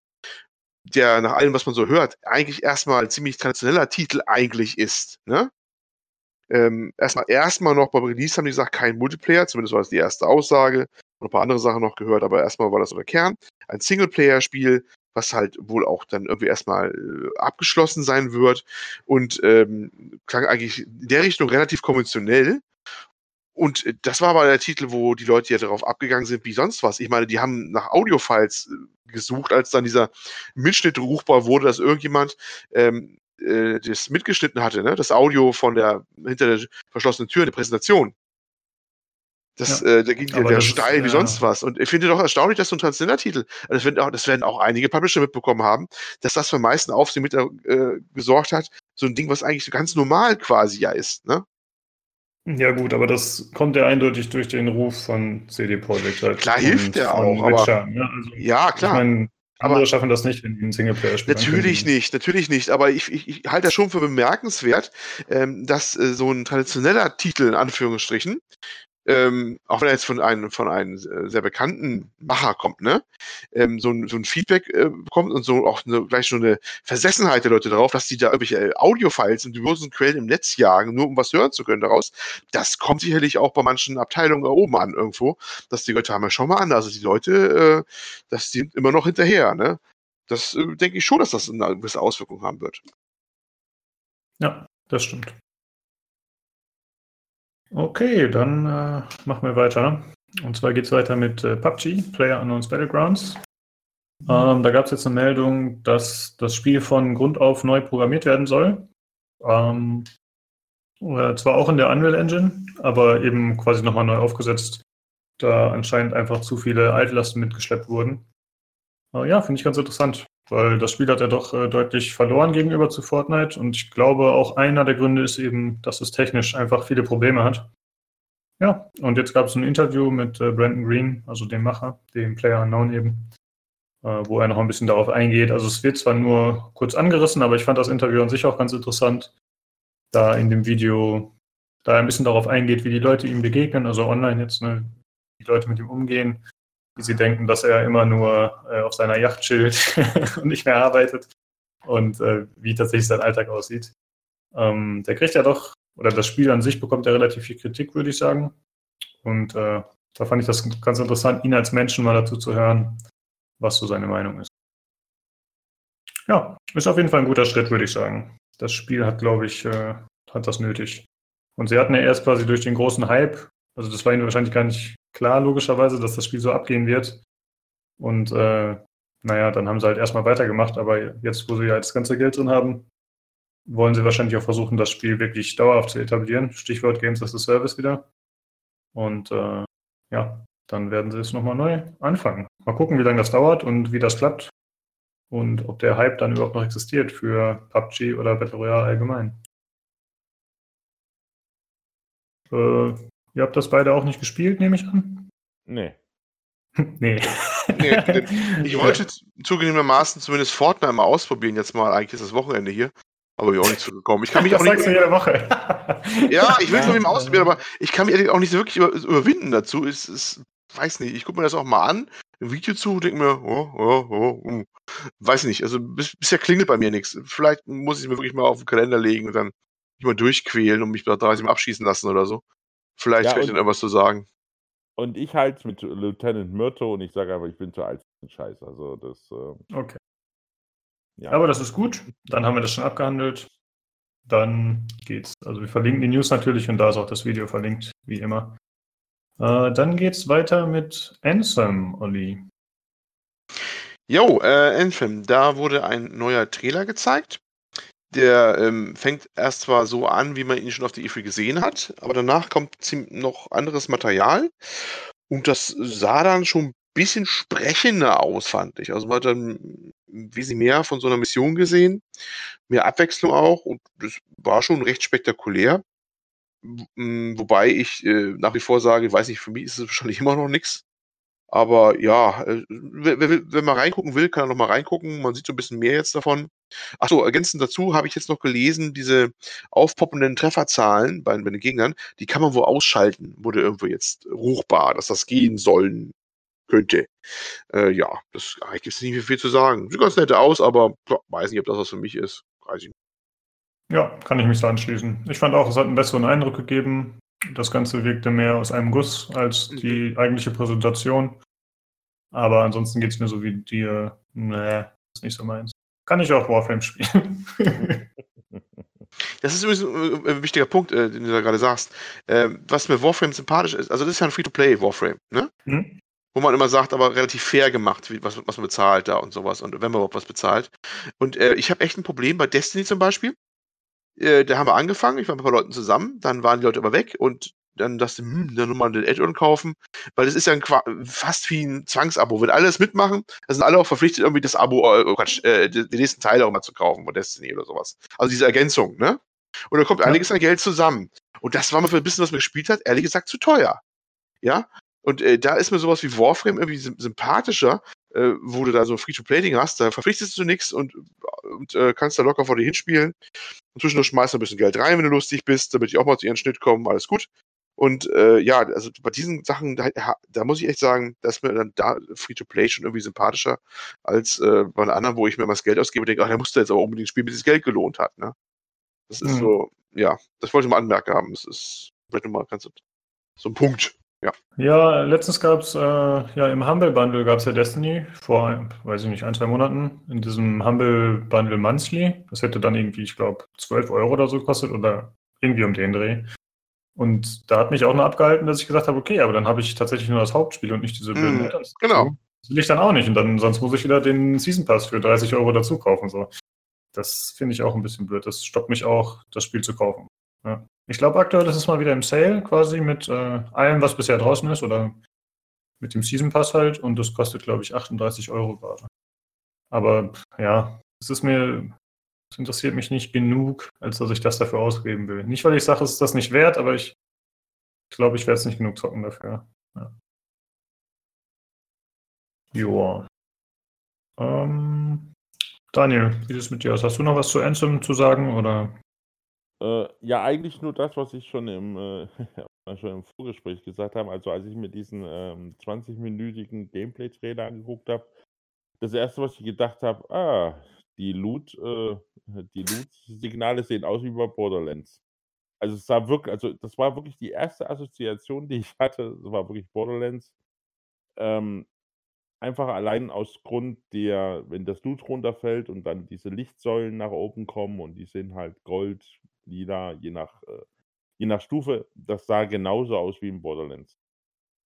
der nach allem, was man so hört, eigentlich erstmal ein ziemlich traditioneller Titel eigentlich ist. Ne? Ähm, erstmal, erstmal noch beim Release haben die gesagt, kein Multiplayer, zumindest war das die erste Aussage. Und ein paar andere Sachen noch gehört, aber erstmal war das so der Kern. Ein Singleplayer-Spiel, was halt wohl auch dann irgendwie erstmal äh, abgeschlossen sein wird und ähm, klang eigentlich in der Richtung relativ konventionell. Und äh, das war aber der Titel, wo die Leute ja darauf abgegangen sind, wie sonst was. Ich meine, die haben nach Audiofiles äh, gesucht, als dann dieser Mitschnitt ruchbar wurde, dass irgendjemand ähm, äh, das mitgeschnitten hatte, ne? das Audio von der hinter der verschlossenen Tür, der Präsentation. Das, ja. äh, da ging ja der steil ist, wie ja. sonst was. Und ich finde doch erstaunlich, dass so ein Transgender-Titel, also das werden, auch, das werden auch einige Publisher mitbekommen haben, dass das für meisten Aufsehen mit äh, gesorgt hat. So ein Ding, was eigentlich so ganz normal quasi ja ist. Ne? Ja, gut, aber das kommt ja eindeutig durch den Ruf von CD Projekt halt. Klar hilft der auch, aber. Ne? Also, ja, klar. Ich meine, andere schaffen das nicht, wenn die einen Singleplayer spielen. Natürlich nicht, natürlich nicht. Aber ich, ich, ich halte das schon für bemerkenswert, ähm, dass äh, so ein traditioneller Titel, in Anführungsstrichen, ähm, auch wenn er jetzt von einem, von einem äh, sehr bekannten Macher kommt, ne, ähm, so, ein, so ein Feedback äh, bekommt und so auch eine, gleich schon eine Versessenheit der Leute drauf, dass die da irgendwelche äh, Audiofiles und diversen Quellen im Netz jagen, nur um was hören zu können daraus. Das kommt sicherlich auch bei manchen Abteilungen oben an irgendwo, dass die Leute haben ja schon mal an, also die Leute, äh, das sind immer noch hinterher, ne. Das äh, denke ich schon, dass das eine gewisse Auswirkung haben wird. Ja, das stimmt. Okay, dann äh, machen wir weiter. Und zwar geht es weiter mit äh, PUBG, Player Unknowns Battlegrounds. Ähm, da gab es jetzt eine Meldung, dass das Spiel von Grund auf neu programmiert werden soll. Ähm, äh, zwar auch in der Unreal Engine, aber eben quasi nochmal neu aufgesetzt, da anscheinend einfach zu viele Altlasten mitgeschleppt wurden. Äh, ja, finde ich ganz interessant weil das Spiel hat er doch äh, deutlich verloren gegenüber zu Fortnite und ich glaube auch einer der Gründe ist eben, dass es technisch einfach viele Probleme hat. Ja, und jetzt gab es ein Interview mit äh, Brandon Green, also dem Macher, dem Player Unknown eben, äh, wo er noch ein bisschen darauf eingeht. Also es wird zwar nur kurz angerissen, aber ich fand das Interview an sich auch ganz interessant, da in dem Video da ein bisschen darauf eingeht, wie die Leute ihm begegnen, also online jetzt, ne, die Leute mit ihm umgehen, wie sie denken, dass er immer nur äh, auf seiner Yacht chillt und nicht mehr arbeitet und äh, wie tatsächlich sein Alltag aussieht. Ähm, der kriegt ja doch, oder das Spiel an sich bekommt ja relativ viel Kritik, würde ich sagen. Und äh, da fand ich das ganz interessant, ihn als Menschen mal dazu zu hören, was so seine Meinung ist. Ja, ist auf jeden Fall ein guter Schritt, würde ich sagen. Das Spiel hat, glaube ich, äh, hat das nötig. Und sie hatten ja erst quasi durch den großen Hype, also das war ihnen wahrscheinlich gar nicht klar, logischerweise, dass das Spiel so abgehen wird. Und äh, naja, dann haben sie halt erstmal weitergemacht, aber jetzt, wo sie ja das ganze Geld drin haben, wollen sie wahrscheinlich auch versuchen, das Spiel wirklich dauerhaft zu etablieren. Stichwort Games as a Service wieder. Und äh, ja, dann werden sie es nochmal neu anfangen. Mal gucken, wie lange das dauert und wie das klappt. Und ob der Hype dann überhaupt noch existiert für PUBG oder Battle Royale allgemein. Äh, Ihr habt das beide auch nicht gespielt, nehme ich an? Nee. nee. Nee, ich wollte zugegebenermaßen zumindest Fortnite mal ausprobieren, jetzt mal, eigentlich ist das Wochenende hier. Aber ich bin auch nicht zugekommen. Ich kann mich das auch sagst nicht. du jede Woche. Ja, ich will es Ja, mal ausprobieren, aber ich kann mich auch nicht so wirklich über, überwinden dazu. Es ist, weiß nicht, ich gucke mir das auch mal an, ein Video zu, denke mir, oh, oh, oh, oh. weiß nicht. Also bis, bisher klingelt bei mir nichts. Vielleicht muss ich es mir wirklich mal auf den Kalender legen und dann mich mal durchquälen und mich da 30 Mal abschießen lassen oder so. Vielleicht Ja, kann ich dann irgendwas zu sagen. Und ich halt mit Lieutenant Myrto und ich sage einfach, ich bin zu alt für den Scheiß. Also das, äh, Okay. ja. Aber das ist gut. Dann haben wir das schon abgehandelt. Dann geht's. Also wir verlinken die News natürlich und da ist auch das Video verlinkt, wie immer. Äh, dann geht's weiter mit Ansem, Olli. Jo, äh, Anthem, da wurde ein neuer Trailer gezeigt. Der ähm, fängt erst zwar so an, wie man ihn schon auf der E3 gesehen hat, aber danach kommt noch anderes Material. Und das sah dann schon ein bisschen sprechender aus, fand ich. Also man hat dann wesentlich mehr von so einer Mission gesehen, mehr Abwechslung auch und das war schon recht spektakulär. Wobei ich äh, nach wie vor sage, weiß nicht, für mich ist es wahrscheinlich immer noch nichts. Aber ja, äh, wer mal reingucken will, kann er noch mal reingucken. Man sieht so ein bisschen mehr jetzt davon. Achso, ergänzend dazu habe ich jetzt noch gelesen, diese aufpoppenden Trefferzahlen bei, bei den Gegnern, die kann man wohl ausschalten, wurde irgendwo jetzt ruchbar, dass das gehen sollen könnte. Äh, ja, das gibt es nicht mehr viel zu sagen. Sieht ganz nett aus, aber ja, weiß nicht, ob das was für mich ist. Weiß ich nicht. Ja, kann ich mich so anschließen. Ich fand auch, es hat einen besseren Eindruck gegeben. Das Ganze wirkte mehr aus einem Guss als die eigentliche Präsentation. Aber ansonsten geht es mir so wie dir. Nee, ist nicht so meins. Kann ich auch Warframe spielen. Das ist übrigens ein, äh, ein wichtiger Punkt, äh, den du da gerade sagst. Äh, was mir Warframe sympathisch ist, also das ist ja ein Free-to-Play Warframe, ne? Hm? wo man immer sagt, aber relativ fair gemacht, wie, was, was man bezahlt da und sowas und wenn man überhaupt was bezahlt. Und äh, ich habe echt ein Problem bei Destiny zum Beispiel. Äh, da haben wir angefangen, ich war mit ein paar Leuten zusammen, dann waren die Leute aber weg und dann dachte ich, hm, dann nochmal den Add-on kaufen, weil das ist ja ein, fast wie ein Zwangsabo. Wenn alle das mitmachen, dann sind alle auch verpflichtet, irgendwie das Abo, äh, oh Quatsch, äh, die, die nächsten Teile auch mal zu kaufen von Destiny oder sowas. Also diese Ergänzung, ne? Und da kommt Ja. einiges an Geld zusammen. Und das war mir für ein bisschen, was man gespielt hat, ehrlich gesagt zu teuer. Ja? Und äh, da ist mir sowas wie Warframe irgendwie sym- sympathischer, äh, wo du da so ein Free-to-Play-Ding hast, da verpflichtest du nichts und, und äh, kannst da locker vor dir hinspielen. Und zwischendurch schmeißt du ein bisschen Geld rein, wenn du lustig bist, damit die auch mal zu ihren Schnitt kommen, alles gut. Und äh, ja, also bei diesen Sachen, da, da muss ich echt sagen, dass mir dann da Free-to-Play schon irgendwie sympathischer als äh, bei anderen, wo ich mir mal das Geld ausgebe und denke, ach, der musste jetzt aber unbedingt spielen, bis das Geld gelohnt hat. Ne? Das ist Mhm. so, ja, das wollte ich mal anmerken haben. Das ist vielleicht nochmal ganz so ein Punkt. Ja, letztens gab es, äh, ja, im Humble Bundle gab es ja Destiny vor, weiß ich nicht, ein, zwei Monaten. In diesem Humble Bundle Monthly. Das hätte dann irgendwie, ich glaube, 12 Euro oder so gekostet oder irgendwie um den Dreh. Und da hat mich auch nur abgehalten, dass ich gesagt habe, okay, aber dann habe ich tatsächlich nur das Hauptspiel und nicht diese blöden Mhm, genau. Das will ich dann auch nicht. Und dann, sonst muss ich wieder den Season Pass für 30 Euro dazu kaufen. So. Das finde ich auch ein bisschen blöd. Das stoppt mich auch, das Spiel zu kaufen. Ja. Ich glaube, aktuell ist es mal wieder im Sale quasi mit äh, allem, was bisher draußen ist oder mit dem Season Pass halt und das kostet, glaube ich, 38 Euro gerade. Aber ja, es ist mir, es interessiert mich nicht genug, als dass ich das dafür ausgeben will. Nicht, weil ich sage, es ist das nicht wert, aber ich, glaube, ich werde es nicht genug zocken dafür. Ja. Joa. Ähm, Daniel, wie ist es mit dir aus? Hast du noch was zu Anthem zu sagen oder? Äh, ja, eigentlich nur das, was ich schon im, äh, schon im Vorgespräch gesagt habe. Also als ich mir diesen ähm, 20-minütigen Gameplay-Trailer angeguckt habe, das erste, was ich gedacht habe, ah, die Loot, äh, die Loot-Signale sehen aus wie bei Borderlands. Also es sah wirklich, also das war wirklich die erste Assoziation, die ich hatte. Das war wirklich Borderlands. Ähm, einfach allein aus Grund der, wenn das Loot runterfällt und dann diese Lichtsäulen nach oben kommen und die sind halt Gold, lila, je nach, äh, je nach Stufe, das sah genauso aus wie in Borderlands.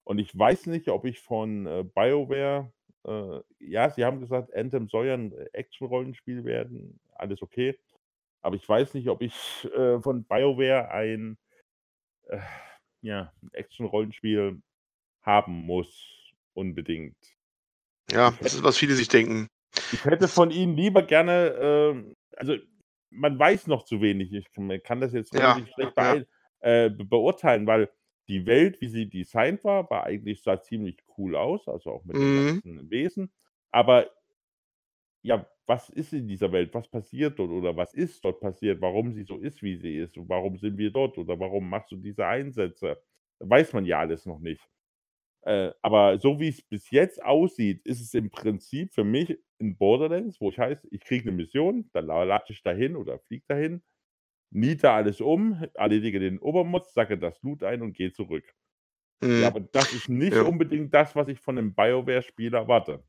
Und ich weiß nicht, ob ich von äh, BioWare, äh, ja, sie haben gesagt, Anthem soll ja ein äh, Action-Rollenspiel werden, alles okay. Aber ich weiß nicht, ob ich äh, von BioWare ein äh, ja, ein Action-Rollenspiel haben muss, unbedingt. Ja, das ist, was viele sich denken. Ich hätte von ihnen lieber gerne, ähm, also man weiß noch zu wenig. Ich kann, man kann das jetzt Ja, schlecht äh, be- beurteilen, weil die Welt, wie sie designt war, war eigentlich sah ziemlich cool aus, also auch mit den Mhm. ganzen Wesen. Aber ja, was ist in dieser Welt? Was passiert dort oder was ist dort passiert? Warum sie so ist, wie sie ist? Und warum sind wir dort oder warum machst du diese Einsätze? Weiß man ja alles noch nicht. Äh, aber so wie es bis jetzt aussieht, ist es im Prinzip für mich in Borderlands, wo ich heißt, ich kriege eine Mission, dann la latsche ich dahin oder fliege dahin, niete alles um, erledige den Obermods, sacke das Loot ein und gehe zurück. Ja, Mhm. aber das ist nicht Ja. unbedingt das, was ich von 'nem BioWare-Spiel erwarte.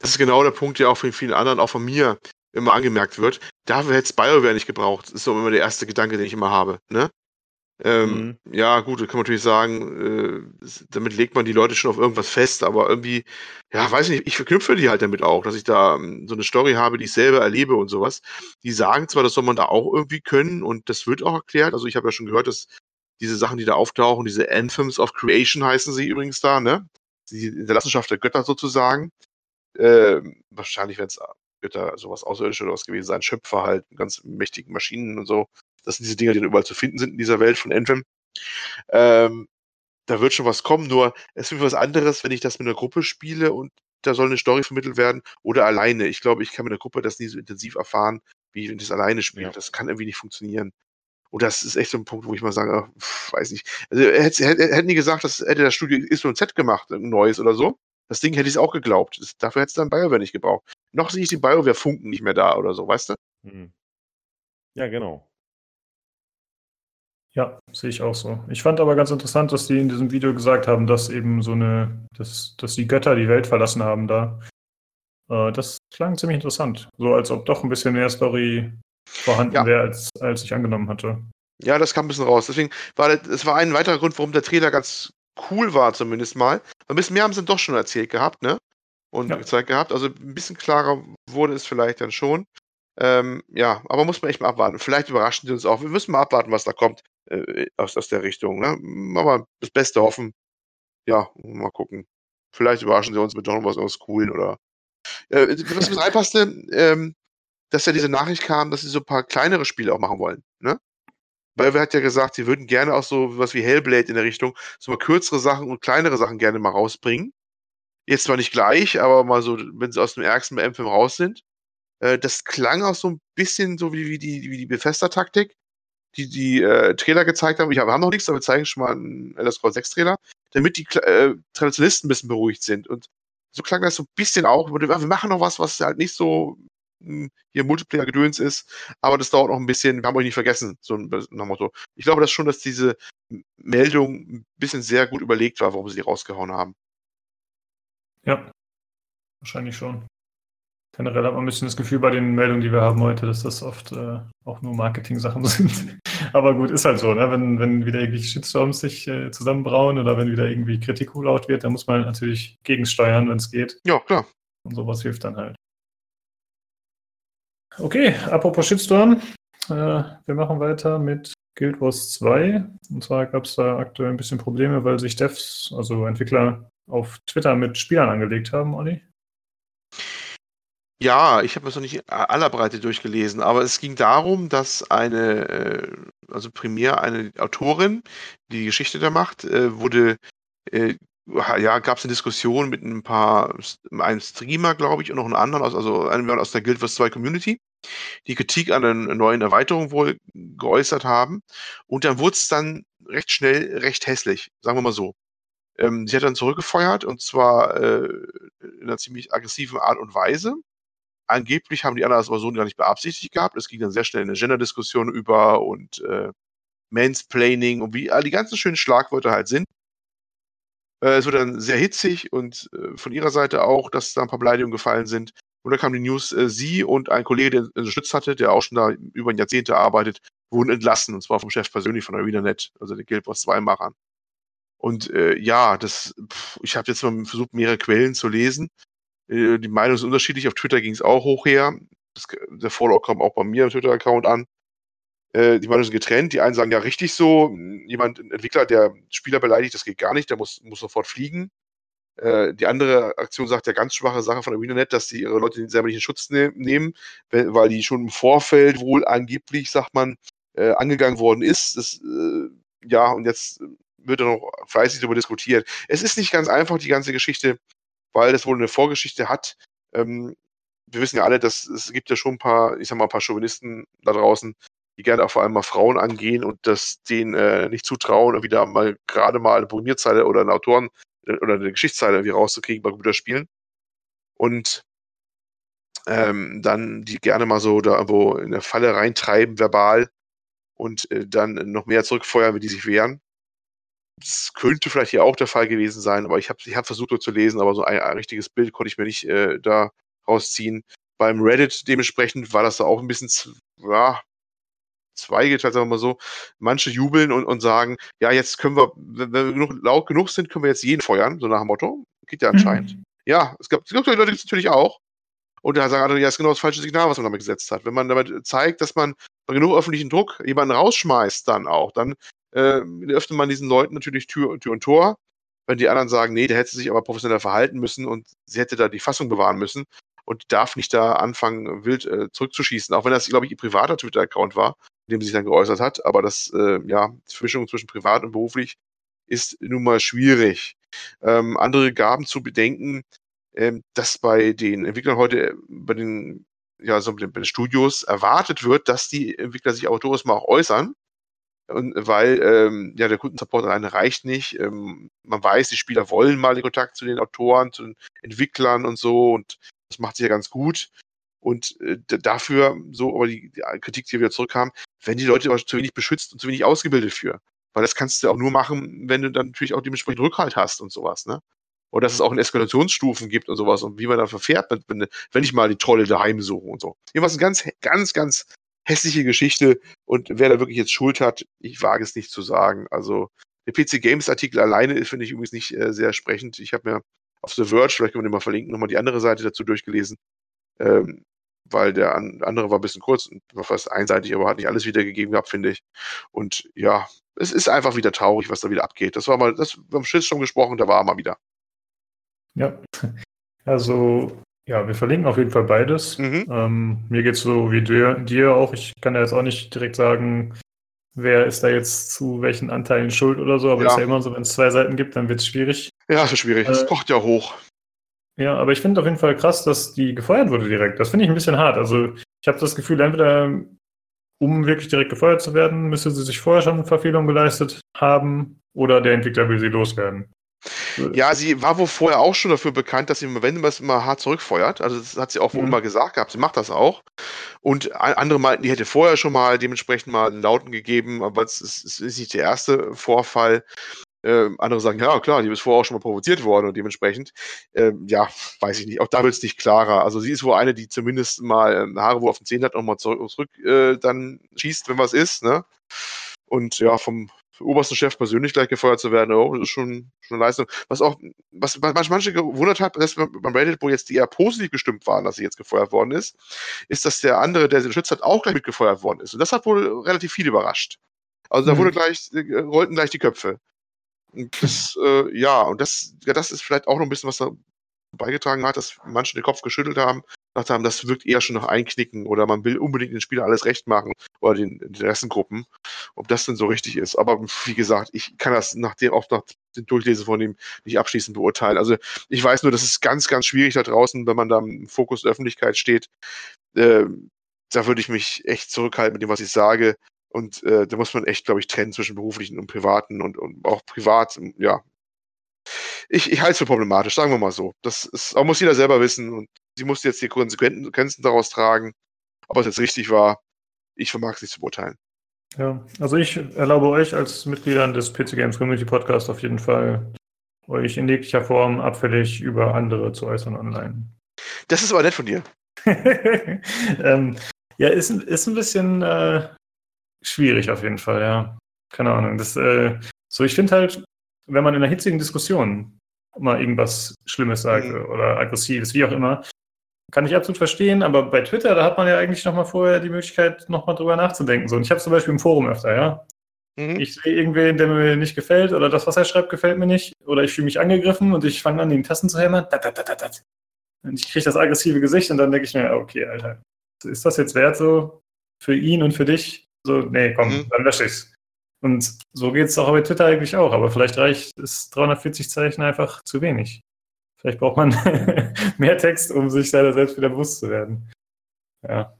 Das ist genau der Punkt, der auch von vielen anderen, auch von mir, immer angemerkt wird. Dafür hätte es BioWare nicht gebraucht. Ist so immer der erste Gedanke, den ich immer habe, ne? Ähm, Mhm. ja, gut, da kann man natürlich sagen, äh, damit legt man die Leute schon auf irgendwas fest, aber irgendwie, ja, weiß ich nicht, ich verknüpfe die halt damit auch, dass ich da, hm, so 'ne Story habe, die ich selber erlebe und so was. Die sagen zwar, das soll man da auch irgendwie können und das wird auch erklärt. Also, ich habe ja schon gehört, dass diese Sachen, die da auftauchen, diese Anthems of Creation heißen sie übrigens da, ne? Die Hinterlassenschaft der Götter sozusagen. Ähm, wahrscheinlich werden's Götter, so was Außerirdisches oder was gewesen sein, Schöpfer halt, ganz mächtigen Maschinen und so. Das sind diese Dinger, die dann überall zu finden sind in dieser Welt von Anthem. Ähm, da wird schon was kommen, nur es ist was anderes, wenn ich das mit 'ner Gruppe spiele und da soll 'ne Story vermittelt werden oder alleine. Ich glaube, ich kann mit 'ner Gruppe das nie so intensiv erfahren, wie wenn ich das alleine spiele. Ja. Das kann irgendwie nicht funktionieren. Und das ist echt so 'n Punkt, wo ich mal sage: „Ach, weiß nicht.“ Also, hätten die gesagt, das hätte das Studio XYZ gemacht, 'n neues oder so, das Ding hätte ich's auch geglaubt. Das dafür hätt's dann BioWare nicht gebraucht. Noch sehe ich den BioWare-Funken nicht mehr da oder so, weißt du? Mhm. Ja, genau. Ja, sehe ich auch so. Ich fand aber ganz interessant, dass die in diesem Video gesagt haben, dass eben so 'ne dass dass die Götter die Welt verlassen haben da. Äh, das klang ziemlich interessant. So als ob doch 'n bisschen mehr Story vorhanden Ja. wäre, als als ich angenommen hatte. Ja, das kam 'n bisschen raus. Deswegen war das es war ein weiterer Grund, warum der Trailer ganz cool war zumindest mal. Ein bisschen mehr haben sie dann doch schon erzählt gehabt, ne? Und Ja. gezeigt gehabt. Also, 'n bisschen klarer wurde es vielleicht dann schon. Ähm, ja, aber muss man echt mal abwarten. Vielleicht überraschen sie uns auch. Wir müssen mal abwarten, was da kommt, äh, aus aus der Richtung, ne? Mal das Beste hoffen. Ja, mal gucken. Vielleicht überraschen sie uns mit noch was was Coolen oder äh, was mir reinpasste, ähm, dass ja diese Nachricht kam, dass sie so 'n paar kleinere Spiele auch machen wollen, ne? BioWare hat ja gesagt, sie würden gerne auch so was wie Hellblade in der Richtung, so mal kürzere Sachen und kleinere Sachen gerne mal rausbringen. Jetzt zwar nicht gleich, aber mal so, wenn sie aus dem Ärgsten Anthem raus sind. Äh, das klang auch so 'n bisschen so wie wie die wie die Bethesda-Taktik, die die, äh, Trailer gezeigt haben. Ja, wir haben noch nix, aber wir zeigen schon mal 'n Elder Scrolls 6 Trailer, damit die äh, Traditionalisten 'n bisschen beruhigt sind. Und so klang das so 'n bisschen auch. Wir wir machen noch was, was halt nicht so, hm, hier Multiplayer-Gedöns ist, aber das dauert noch 'n bisschen. Wir haben euch nicht vergessen, so 'n nach dem Motto. Ich glaube das schon, dass diese Meldung 'n bisschen sehr gut überlegt war, warum sie die rausgehauen haben. Ja. Wahrscheinlich schon. Generell hat man 'n bisschen das Gefühl bei den Meldungen, die wir haben heute, dass das oft, äh, auch nur Marketing-Sachen sind. Aber gut, ist halt so, ne? Wenn wenn wieder irgendwelche Shitstorms sich, äh, zusammenbrauen oder wenn wieder irgendwie Kritik laut wird, dann muss man natürlich gegensteuern, wenn's geht. Ja, klar. Und so was hilft dann halt. Okay, apropos Shitstorm, äh, wir machen weiter mit Guild Wars 2. Und zwar gab's da aktuell 'n bisschen Probleme, weil sich Devs, also Entwickler, auf Twitter mit Spielern angelegt haben, Olli? Ja, ich habe mir's noch nicht a aller Breite durchgelesen, aber es ging darum, dass eine, äh also primär eine Autorin, die die Geschichte da macht, äh, wurde, äh ja, gab's 'ne Diskussion mit 'n paar einem Streamer, glaube ich, und noch 'n anderen aus also einem aus der Guild Wars 2 Community, die Kritik an den neuen Erweiterungen wohl geäußert haben. Und dann wurd's dann recht schnell recht hässlich, sagen wir mal so. Ähm, sie hat dann zurückgefeuert und zwar, äh, in 'ner ziemlich aggressiven Art und Weise. Angeblich haben die anderen das aber so gar nicht beabsichtigt gehabt. Es ging dann sehr schnell in 'ne Genderdiskussion über und, äh, Mansplaining und wie all die ganzen schönen Schlagwörter halt sind. Äh, es wurde dann sehr hitzig und, äh, von ihrer Seite auch, dass da 'n paar Beleidigungen gefallen sind. Und dann kam die News, äh, sie und ein Kollege, der unterstützt hatte, der auch schon da über 'n Jahrzehnte arbeitet, wurden entlassen, und zwar vom Chef persönlich von ArenaNet, also den Guild Wars 2 Machern. Und, äh, ja, das ich habe jetzt mal versucht, mehrere Quellen zu lesen. Äh, die Meinungen sind unterschiedlich. Auf Twitter ging's auch hoch her. Das der Fallout kam auch bei mir im Twitter-Account an. Äh, die Meinungen sind getrennt. Die einen sagen: „Ja, richtig so. Jemand 'n Entwickler, der Spieler beleidigt, das geht gar nicht, der muss muss sofort fliegen.“ Äh, die andere Aktion sagt: „Ja, ganz schwache Sache von ArenaNet, dass die ihre Leute selber nicht in Schutz ne nehmen, we weil die schon im Vorfeld wohl angeblich, sagt man, äh, angegangen worden ist.“ Das, äh ja, und jetzt wird da noch fleißig darüber diskutiert. Es ist nicht ganz einfach, die ganze Geschichte, weil das wohl eine Vorgeschichte hat. Ähm, wir wissen ja alle, dass es gibt ja schon ein paar, ich sag mal, ein paar Chauvinisten da draußen, die gerne auch vor allem mal Frauen angehen und das denen äh, nicht zutrauen, da mal gerade mal eine Programmierzeile oder eine Autoren- äh, oder eine Geschichtszeile irgendwie rauszukriegen bei Computerspielen. Und ähm, dann die gerne mal so da irgendwo in eine Falle reintreiben, verbal, und äh, dann noch mehr zurückfeuern, wie die sich wehren. Das könnte vielleicht hier auch der Fall gewesen sein, aber ich habe ich hab versucht, dort zu lesen, aber so ein, ein richtiges Bild konnte ich mir nicht äh, da rausziehen. Beim Reddit dementsprechend war das da auch ein bisschen, ja, zweigeteilt, sagen wir mal so. Manche jubeln und, und sagen, ja, jetzt können wir, wenn wir genug, laut genug sind, können wir jetzt jeden feuern, so nach dem Motto. Geht ja anscheinend. Mhm. Ja, es gab, es gab Leute, die natürlich auch. Und da sagen andere, ja, ist genau das falsche Signal, was man damit gesetzt hat. Wenn man damit zeigt, dass man bei genug öffentlichen Druck jemanden rausschmeißt, dann auch, dann äh, öffnet man diesen Leuten natürlich Tür, Tür und Tor. Wenn die anderen sagen, nee, der hätte sich aber professioneller verhalten müssen und sie hätte da die Fassung bewahren müssen und darf nicht da anfangen, wild äh, zurückzuschießen, auch wenn das, glaube ich, ihr privater Twitter-Account war, in dem sie sich dann geäußert hat. Aber das, äh, ja, die Vermischung zwischen privat und beruflich ist nun mal schwierig. Ähm, andere gaben zu bedenken, ähm, dass bei den Entwicklern heute, äh, bei den, ja, so bei den Studios erwartet wird, dass die Entwickler sich autorisch mal auch äußern. Und weil ähm, ja der Kundensupport alleine reicht nicht. Ähm, man weiß, die Spieler wollen mal den Kontakt zu den Autoren, zu den Entwicklern und so und das macht sich ja ganz gut. Und äh, dafür, so aber die, die, Kritik, die wir zurückkam, werden die Leute aber zu wenig beschützt und zu wenig ausgebildet für. Weil das kannst du auch nur machen, wenn du dann natürlich auch dementsprechend Rückhalt hast und sowas, ne? Oder dass es auch in Eskalationsstufen gibt und sowas und wie man da verfährt, wenn, wenn ich mal die Trolle daheim suche und so. Eine ganz, ganz, ganz hässliche Geschichte und wer da wirklich jetzt Schuld hat, ich wage es nicht zu sagen. Also der PC Games Artikel alleine finde ich übrigens nicht äh, sehr sprechend. Ich habe mir auf The Verge, vielleicht können wir den mal verlinken, nochmal die andere Seite dazu durchgelesen. Ähm, weil der andere war ein bisschen kurz war fast einseitig, aber hat nicht alles wiedergegeben gehabt, finde ich. Und ja, es ist einfach wieder traurig, was da wieder abgeht. Das war mal, das wir haben Schiss schon gesprochen, da war er mal wieder. Ja, also ja, wir verlinken auf jeden Fall beides. Mhm. Ähm, mir geht es so wie dir, dir auch. Ich kann ja jetzt auch nicht direkt sagen, wer ist da jetzt zu welchen Anteilen schuld oder so, aber es ja. ist ja immer so, wenn es zwei Seiten gibt, dann wird es schwierig. Ja, ist schwierig. Es äh, kocht ja hoch. Ja, aber ich finde auf jeden Fall krass, dass die gefeuert wurde direkt. Das finde ich ein bisschen hart. Also ich habe das Gefühl, entweder um wirklich direkt gefeuert zu werden, müsste sie sich vorher schon Verfehlungen geleistet haben oder der Entwickler will sie loswerden. Ja, sie war wohl vorher auch schon dafür bekannt, dass sie, wenn man es immer hart zurückfeuert, also das hat sie auch wohl mhm. immer gesagt gehabt, sie macht das auch. Und andere meinten, die hätte vorher schon mal dementsprechend mal einen Lauten gegeben, aber es ist, es ist nicht der erste Vorfall. Äh, andere sagen, ja klar, die ist vorher auch schon mal provoziert worden und dementsprechend, äh, ja, weiß ich nicht, auch da wird es nicht klarer. Also sie ist wohl eine, die zumindest mal äh, Haare wo auf den Zehen hat, nochmal zurück, zurück äh, dann schießt, wenn was ist, ne? Und ja, vom, obersten Chef persönlich gleich gefeuert zu werden, oh, das ist schon, schon eine Leistung. Was auch, was, manche gewundert hat, dass beim Reddit, wo jetzt die eher positiv gestimmt waren, dass sie jetzt gefeuert worden ist, ist, dass der andere, der sie geschützt hat, auch gleich mitgefeuert worden ist. Und das hat wohl relativ viel überrascht. Also da mhm. wurde gleich, äh, rollten gleich die Köpfe. Und das, äh, ja, und das, ja, das ist vielleicht auch noch ein bisschen was da beigetragen hat, dass manche den Kopf geschüttelt haben, gesagt haben, das wirkt eher schon nach Einknicken oder man will unbedingt den Spieler alles recht machen oder den Interessengruppen, ob das denn so richtig ist. Aber wie gesagt, ich kann das nach dem, auch nach dem Durchlesen von ihm nicht abschließend beurteilen. Also ich weiß nur, das ist ganz, ganz schwierig da draußen, wenn man da im Fokus der Öffentlichkeit steht. Äh, da würde ich mich echt zurückhalten mit dem, was ich sage. Und äh, da muss man echt, glaube ich, trennen zwischen beruflichen und privaten und, und auch privat, ja, ich, ich halte es für problematisch, sagen wir mal so. Das ist, auch muss jeder selber wissen und sie muss jetzt die Konsequenzen daraus tragen. Ob es jetzt richtig war, ich vermag es nicht zu beurteilen. Ja, also ich erlaube euch als Mitgliedern des PC Games Community Podcast auf jeden Fall, euch in jeglicher Form abfällig über andere zu äußern online. Das ist aber nett von dir. ähm, ja, ist, ist ein bisschen äh, schwierig auf jeden Fall, ja. Keine Ahnung. Das, äh, so, ich finde halt, wenn man in einer hitzigen Diskussion mal irgendwas Schlimmes sagt mhm. oder aggressives, wie auch immer, kann ich absolut verstehen, aber bei Twitter, da hat man ja eigentlich nochmal vorher die Möglichkeit, nochmal drüber nachzudenken. So, und ich habe zum Beispiel im Forum öfter, ja. Mhm. Ich sehe irgendwen, der mir nicht gefällt oder das, was er schreibt, gefällt mir nicht oder ich fühle mich angegriffen und ich fange an, den Tasten zu hämmern. Und ich kriege das aggressive Gesicht und dann denke ich mir, okay, Alter, ist das jetzt wert so für ihn und für dich? So, nee, komm, mhm. dann lösche ich's. Und so geht es auch bei Twitter eigentlich auch, aber vielleicht reicht es 340 Zeichen einfach zu wenig. Vielleicht braucht man mehr Text, um sich seiner selbst wieder bewusst zu werden. Ja.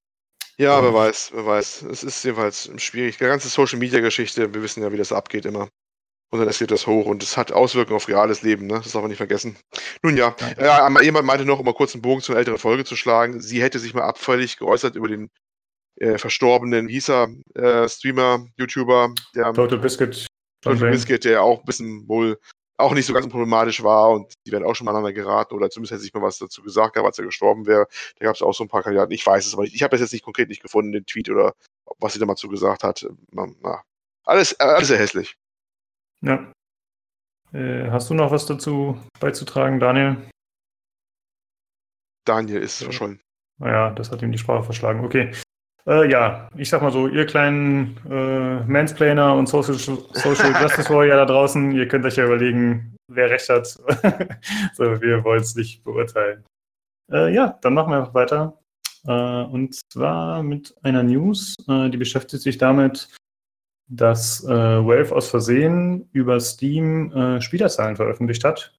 Ja, wer weiß, wer weiß. Es ist jedenfalls schwierig. Die ganze Social Media Geschichte, wir wissen ja, wie das abgeht immer. Und dann eskaliert das hoch und es hat Auswirkungen auf reales Leben, ne? Das darf man nicht vergessen. Nun ja, ja. Äh, jemand meinte noch, um mal kurz einen Bogen zu einer älteren Folge zu schlagen, sie hätte sich mal abfällig geäußert über den äh, verstorbenen, wie hieß er, äh, Streamer, YouTuber, der Total Biscuit. Total Biscuit, der auch ein bisschen wohl auch nicht so ganz problematisch war und die werden auch schon mal aneinander geraten oder zumindest hätte sich mal was dazu gesagt, als er gestorben wäre. Da gab es auch so ein paar Kandidaten. Ich weiß es aber nicht. Ich habe es jetzt nicht konkret nicht gefunden, den Tweet oder was sie da mal zu gesagt hat. Na, na. Alles, alles sehr hässlich. Ja. Äh, hast du noch was dazu beizutragen, Daniel? Daniel ist verschollen. Naja, das hat ihm die Sprache verschlagen. Okay. Äh, ja, ich sag mal so, ihr kleinen äh, Mansplainer und Social, Social Justice Warrior da draußen, ihr könnt euch ja überlegen, wer recht hat. so, wir wollen es nicht beurteilen. Äh, ja, dann machen wir einfach weiter. Äh, und zwar mit einer News, äh, die beschäftigt sich damit, dass äh, Valve aus Versehen über Steam Spielerzahlen veröffentlicht hat.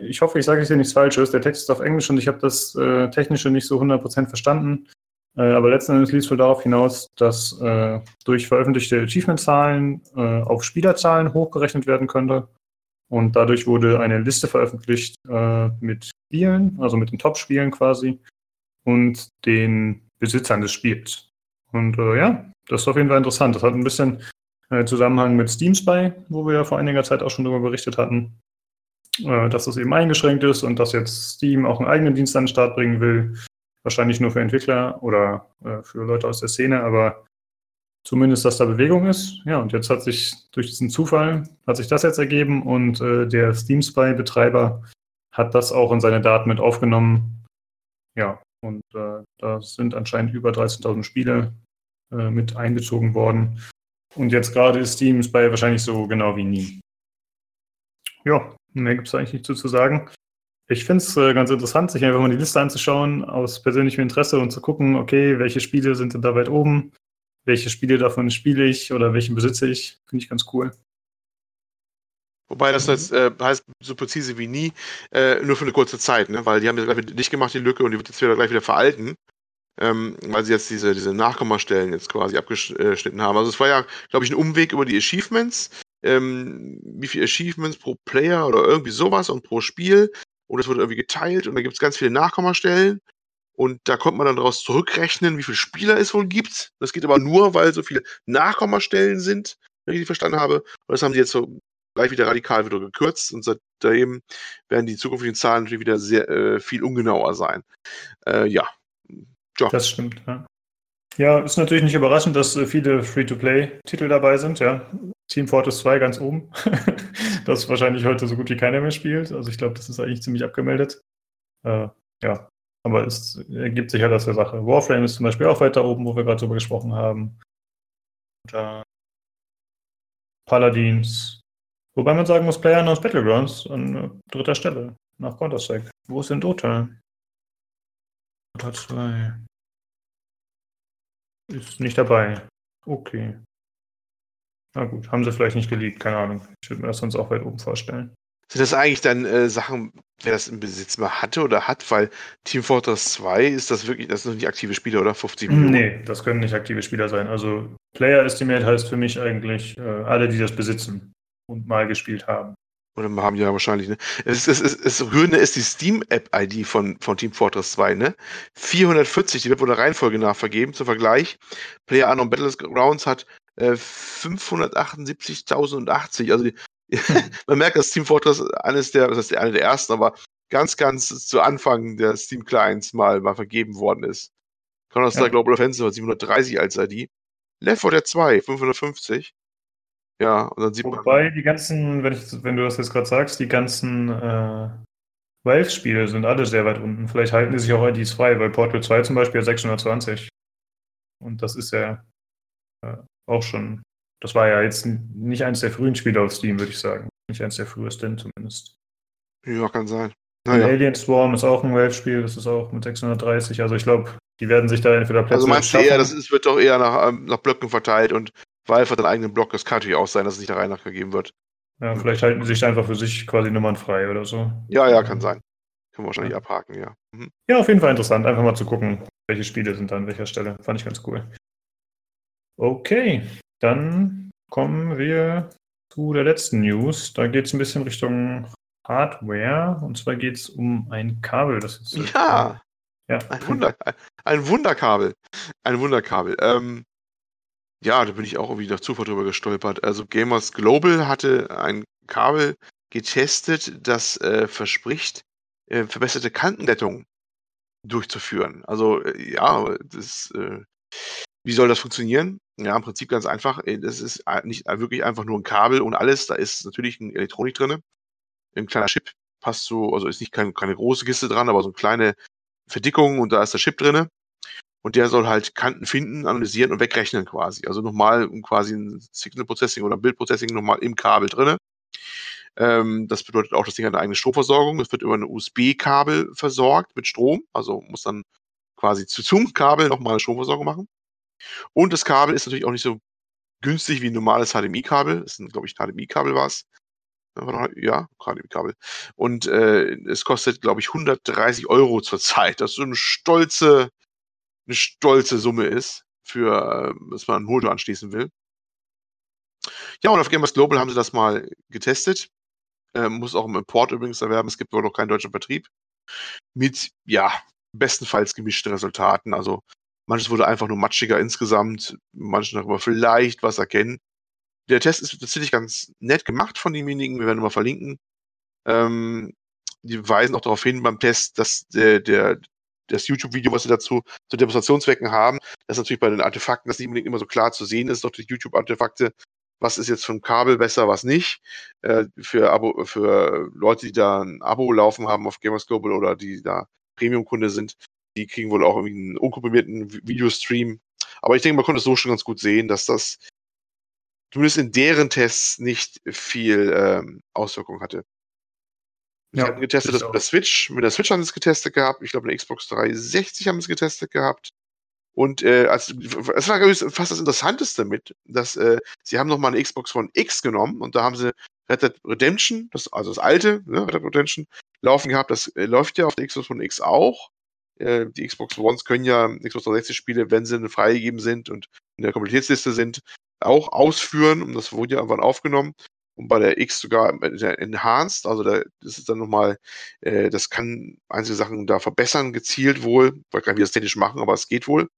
ich hoffe, ich sage hier nichts Falsches. Der Text ist auf Englisch und ich habe das Technische nicht so 100% verstanden. Äh, aber letzten Endes lief es wohl darauf hinaus, dass äh, durch veröffentlichte Achievement-Zahlen äh, auf Spielerzahlen hochgerechnet werden könnte. Und dadurch wurde eine Liste veröffentlicht äh, mit Spielen, also mit den Top-Spielen quasi, und den Besitzern des Spiels. Und äh, ja, das ist auf jeden Fall interessant. Das hat ein bisschen äh, Zusammenhang mit Steam Spy, wo wir ja vor einiger Zeit auch schon darüber berichtet hatten, dass das eben eingeschränkt ist und dass jetzt Steam auch einen eigenen Dienst an den Start bringen will, Wahrscheinlich nur für Entwickler oder äh, für Leute aus der Szene, aber zumindest, dass da Bewegung ist. Ja, und jetzt hat sich durch diesen Zufall, hat sich das jetzt ergeben und äh, der Steam Spy-Betreiber hat das auch in seine Daten mit aufgenommen. Ja, und äh, da sind anscheinend über 13.000 Spiele äh, mit einbezogen worden. Und jetzt gerade ist Steam Spy wahrscheinlich so genau wie nie. Ja, mehr gibt es eigentlich nicht zu, zu sagen. Ich finde es äh, ganz interessant, sich einfach mal die Liste anzuschauen, aus persönlichem Interesse und zu gucken, okay, welche Spiele sind denn da weit oben, welche Spiele davon spiele ich oder welchen besitze ich. Finde ich ganz cool. Wobei das jetzt, äh, heißt so präzise wie nie, äh, nur für eine kurze Zeit, ne? weil die haben jetzt nicht gemacht, die Lücke, und die wird jetzt wieder gleich wieder veralten, ähm, weil sie jetzt diese, diese Nachkommastellen jetzt quasi abgeschnitten haben. Also es war ja, glaube ich, ein Umweg über die Achievements. Ähm, wie viele Achievements pro Player oder irgendwie sowas und pro Spiel und es wird irgendwie geteilt und da gibt es ganz viele Nachkommastellen. Und da kommt man dann daraus zurückrechnen, wie viele Spieler es wohl gibt. Das geht aber nur, weil so viele Nachkommastellen sind, wenn ich die verstanden habe. Und das haben sie jetzt so gleich wieder radikal wieder gekürzt und seitdem werden die zukünftigen Zahlen natürlich wieder sehr äh, viel ungenauer sein. Äh, ja. ja. Das stimmt, ja. Ja, ist natürlich nicht überraschend, dass äh, viele Free-to-Play-Titel dabei sind, ja. Team Fortress 2 ganz oben. das wahrscheinlich heute so gut wie keiner mehr spielt. Also ich glaube, das ist eigentlich ziemlich abgemeldet. Äh, ja, aber es ergibt sich halt aus der Sache. Warframe ist zum Beispiel auch weiter oben, wo wir gerade drüber gesprochen haben. Oder Paladins. Wobei man sagen muss, PlayerUnknown's Battlegrounds an dritter Stelle nach Counter-Strike. Wo ist denn Dota? Dota 2. Ist nicht dabei. Okay. Na gut, haben sie vielleicht nicht geleakt, keine Ahnung. Ich würde mir das sonst auch weit oben vorstellen. Sind das eigentlich dann äh, Sachen, wer das im Besitz mal hatte oder hat? Weil Team Fortress 2 ist das wirklich, das sind nicht aktive Spieler, oder? 50 Millionen? Nee, das können nicht aktive Spieler sein. Also Player Estimate heißt für mich eigentlich äh, alle, die das besitzen und mal gespielt haben. Oder haben ja wahrscheinlich, ne? Es, es, es, es Rührende ist die Steam-App-ID von, von Team Fortress 2, ne? 440, die wird wohl der Reihenfolge nach vergeben. Zum Vergleich, Player Unknown Battlegrounds hat äh, 578.080. Also die, man merkt, dass Team Fortress eines der, das heißt eine der ersten, aber ganz, ganz zu Anfang der Steam Clients mal, mal vergeben worden ist. Counter-Strike ja. Global Offensive hat 730 als ID. Left 4 Dead 2, 550. Ja, und dann sieht Wobei man. Wobei die ganzen, wenn, ich, wenn du das jetzt gerade sagst, die ganzen äh, Valve-Spiele sind alle sehr weit unten. Vielleicht halten die sich auch IDs frei, weil Portal 2 zum Beispiel hat 620. Und das ist ja äh, auch schon, das war ja jetzt nicht eins der frühen Spiele auf Steam, würde ich sagen. Nicht eins der frühesten zumindest. Ja, kann sein. Naja. Alien Swarm ist auch ein Valve-Spiel, das ist auch mit 630. Also ich glaube, die werden sich da entweder Plätze Also meinst du eher, das ist, wird doch eher nach, ähm, nach Blöcken verteilt und Valve hat einen eigenen Block, das kann natürlich auch sein, dass es nicht nach gegeben wird. Ja, vielleicht halten sie sich einfach für sich quasi Nummern frei oder so. Ja, ja, kann sein. Können wir wahrscheinlich abhaken, ja. Mhm. Ja, auf jeden Fall interessant, einfach mal zu gucken, welche Spiele sind da an welcher Stelle. Fand ich ganz cool. Okay, dann kommen wir zu der letzten News. Da geht es ein bisschen Richtung Hardware. Und zwar geht es um ein Kabel. Das ist, Ja, ja. ein, Wunder, ein Wunderkabel. Ein Wunderkabel. Ähm, ja, da bin ich auch irgendwie durch Zufall drüber gestolpert. Also Gamers Global hatte ein Kabel getestet, das äh, verspricht, äh, verbesserte Kantenglättung durchzuführen. Also äh, ja, das, äh, wie soll das funktionieren? Ja, im Prinzip ganz einfach. Äh, Das ist äh, nicht wirklich einfach nur ein Kabel und alles. Da ist natürlich ein Elektronik drin. Ein kleiner Chip passt so, also ist nicht kein, keine große Kiste dran, aber so eine kleine Verdickung und da ist der Chip drin. Und der soll halt Kanten finden, analysieren und wegrechnen quasi. Also nochmal quasi ein Signal Processing oder Bild Processing nochmal im Kabel drin. Ähm, das bedeutet auch, das Ding hat eine eigene Stromversorgung. Es wird über ein USB-Kabel versorgt mit Strom. Also muss dann quasi zu zum Kabel nochmal eine Stromversorgung machen. Und das Kabel ist natürlich auch nicht so günstig wie ein normales HDMI-Kabel. Das ist, glaube ich, ein HDMI-Kabel war es. Ja, HDMI-Kabel. Und äh, es kostet, glaube ich, 130 Euro zurzeit. Das ist so eine stolze, eine stolze Summe ist, für, äh, dass man einen Motor anschließen will. Ja, und auf Gamers Global haben sie das mal getestet. Äh, muss auch im Import übrigens erwerben. Es gibt wohl noch keinen deutschen Vertrieb. Mit, ja, bestenfalls gemischten Resultaten. Also manches wurde einfach nur matschiger insgesamt, manche aber vielleicht was erkennen. Der Test ist tatsächlich ganz nett gemacht von demjenigen. Wir werden mal verlinken. Ähm, die weisen auch darauf hin beim Test, dass der, der das YouTube-Video, was sie dazu zu Demonstrationszwecken haben, dass natürlich bei den Artefakten das nicht unbedingt immer so klar zu sehen ist, doch die YouTube-Artefakte, was ist jetzt vom Kabel besser, was nicht. Äh, für, Abo, für Leute, die da ein Abo laufen haben auf Gamers Global oder die da Premium-Kunde sind, die kriegen wohl auch irgendwie einen unkomprimierten Vi- Videostream. Aber ich denke, man konnte es so schon ganz gut sehen, dass das zumindest in deren Tests nicht viel ähm, Auswirkung hatte. Ja, hatten getestet, ich das mit der Switch, mit der Switch haben sie es getestet gehabt. Ich glaube, eine Xbox 360 haben sie es getestet gehabt. Und äh, als, es war ich, fast das Interessanteste mit, dass äh, sie haben noch mal eine Xbox One X genommen und da haben sie Red Dead Redemption, das, also das alte ne, Red Dead Redemption, laufen gehabt. Das äh, läuft ja auf der Xbox One X auch. Äh, die Xbox Ones können ja Xbox 360 Spiele, wenn sie freigegeben sind und in der Komplettitätsliste sind, auch ausführen. Und das wurde ja irgendwann aufgenommen und bei der X sogar äh, Enhanced, also da, ist dann nochmal, äh, das kann einzelne Sachen da verbessern, gezielt wohl. Ich weiß gar das technisch machen, aber es geht wohl.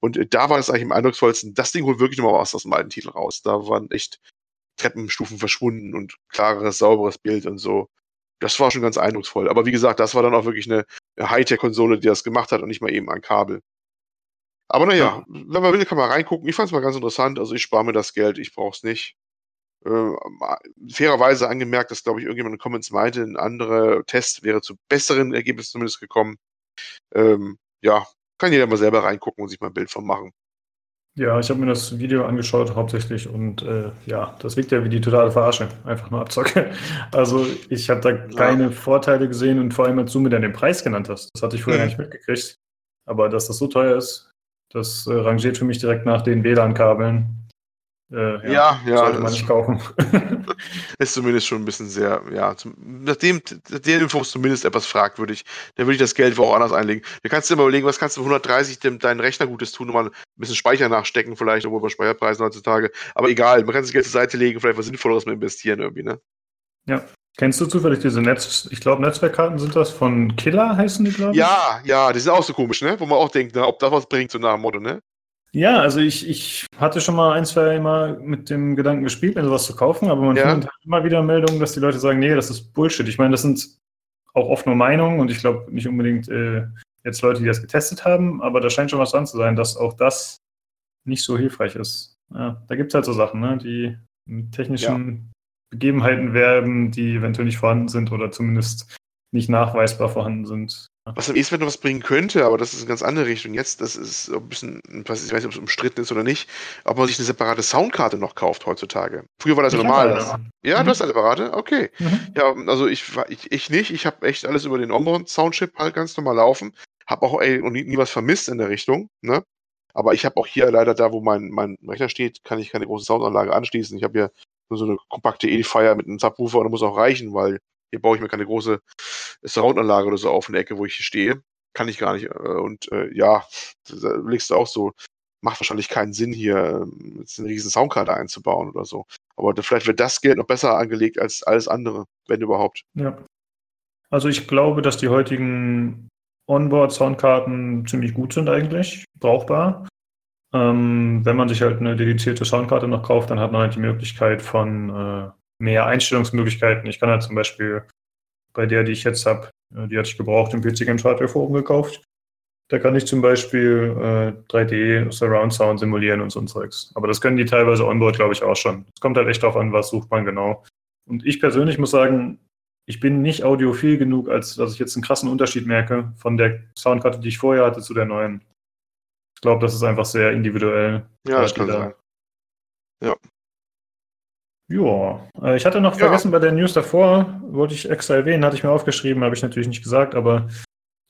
Und äh, da war das eigentlich am eindrucksvollsten. Das Ding holt wirklich nochmal was aus dem alten Titel raus. Da waren echt Treppenstufen verschwunden und klareres, sauberes Bild und so. Das war schon ganz eindrucksvoll. Aber wie gesagt, das war dann auch wirklich eine Hightech-Konsole, die das gemacht hat und nicht mal eben ein Kabel. Aber naja, wenn man will, kann man reingucken. Ich fand es mal ganz interessant. Also ich spare mir das Geld, ich brauche es nicht. Äh, fairerweise angemerkt, dass, glaube ich, irgendjemand in den Comments meinte, ein anderer Test wäre zu besseren Ergebnissen zumindest gekommen. Ähm, ja, kann jeder mal selber reingucken und sich mal ein Bild von machen. Ja, ich habe mir das Video angeschaut hauptsächlich und äh, ja, das wirkt ja wie die totale Verarsche. Einfach nur Abzocke. Also ich habe da keine Vorteile gesehen und vor allem, als du mir dann den Preis genannt hast. Das hatte ich vorher Mhm. nicht mitgekriegt. Aber dass das so teuer ist, das äh, rangiert für mich direkt nach den WLAN-Kabeln. Äh, Ja, ja, Sollte man nicht kaufen. ist zumindest schon ein bisschen sehr, ja, zum, nachdem der Info ist zumindest etwas fragwürdig, dann würde ich das Geld woanders einlegen. Da kannst du dir mal überlegen, was kannst du für 130 dem, deinen Rechner Gutes tun, nochmal ein bisschen Speicher nachstecken, vielleicht, obwohl bei Speicherpreisen heutzutage. Aber egal, man kann das Geld zur Seite legen, vielleicht was Sinnvolleres mal investieren irgendwie, ne? Kennst du zufällig diese Netz, ich glaube Netzwerkkarten sind das von Killer heißen die, glaube ich? Ja, ja, die sind auch so komisch, ne? Wo man auch denkt, ne, ob das was bringt, so nach dem Motto, ne? Ja, also ich, ich hatte schon mal ein, zwei Mal mit dem Gedanken gespielt, mir sowas zu kaufen, aber man Ja. findet halt immer wieder Meldungen, dass die Leute sagen, nee, das ist Bullshit. Ich meine, das sind auch oft nur Meinungen und ich glaube nicht unbedingt äh, jetzt Leute, die das getestet haben, aber da scheint schon was dran zu sein, dass auch das nicht so hilfreich ist. Ja, da gibt es halt so Sachen, ne, die mit technischen Begebenheiten werben, die eventuell nicht vorhanden sind oder zumindest nicht nachweisbar vorhanden sind. Was am ehesten noch was bringen könnte, aber das ist eine ganz andere Richtung jetzt. Das ist ein bisschen, ich weiß nicht, ob es umstritten ist oder nicht, ob man sich eine separate Soundkarte noch kauft heutzutage. Früher war das Ich normal. Das, ja, Mhm. du hast eine separate? Okay. Mhm. Ja, also ich, ich, ich nicht. Ich habe echt alles über den Onboard Soundchip halt ganz normal laufen. Hab auch ey, nie, nie was vermisst in der Richtung. Ne? Aber ich habe auch hier leider da, wo mein, mein Rechner steht, kann ich keine große Soundanlage anschließen. Ich habe hier nur so eine kompakte Edifier mit einem Subwoofer und das muss auch reichen, weil hier baue ich mir keine große Soundanlage oder so auf in der Ecke, wo ich hier stehe. Kann ich gar nicht. Äh, und äh, ja, da legst du auch so, macht wahrscheinlich keinen Sinn, hier ähm, jetzt eine riesen Soundkarte einzubauen oder so. Aber vielleicht wird das Geld noch besser angelegt als alles andere, wenn überhaupt. Ja. Also ich glaube, dass die heutigen Onboard-Soundkarten ziemlich gut sind eigentlich, brauchbar. Ähm, wenn man sich halt eine dedizierte Soundkarte noch kauft, dann hat man halt die Möglichkeit von äh, mehr Einstellungsmöglichkeiten. Ich kann halt zum Beispiel bei der, die ich jetzt habe, äh, die hatte ich gebraucht im PC Games Hardware Forum gekauft. Da kann ich zum Beispiel äh, 3D Surround Sound simulieren und so ein Zeugs. Aber das können die teilweise onboard, glaube ich, auch schon. Es kommt halt echt darauf an, was sucht man genau. Und ich persönlich muss sagen, ich bin nicht audiophil genug, als dass ich jetzt einen krassen Unterschied merke von der Soundkarte, die ich vorher hatte, zu der neuen. Ich glaube, das ist einfach sehr individuell. Ja, das kann sein. Ja. Ja, äh, ich hatte noch ja. vergessen bei der News davor, wollte ich extra erwähnen, hatte ich mir aufgeschrieben, habe ich natürlich nicht gesagt, aber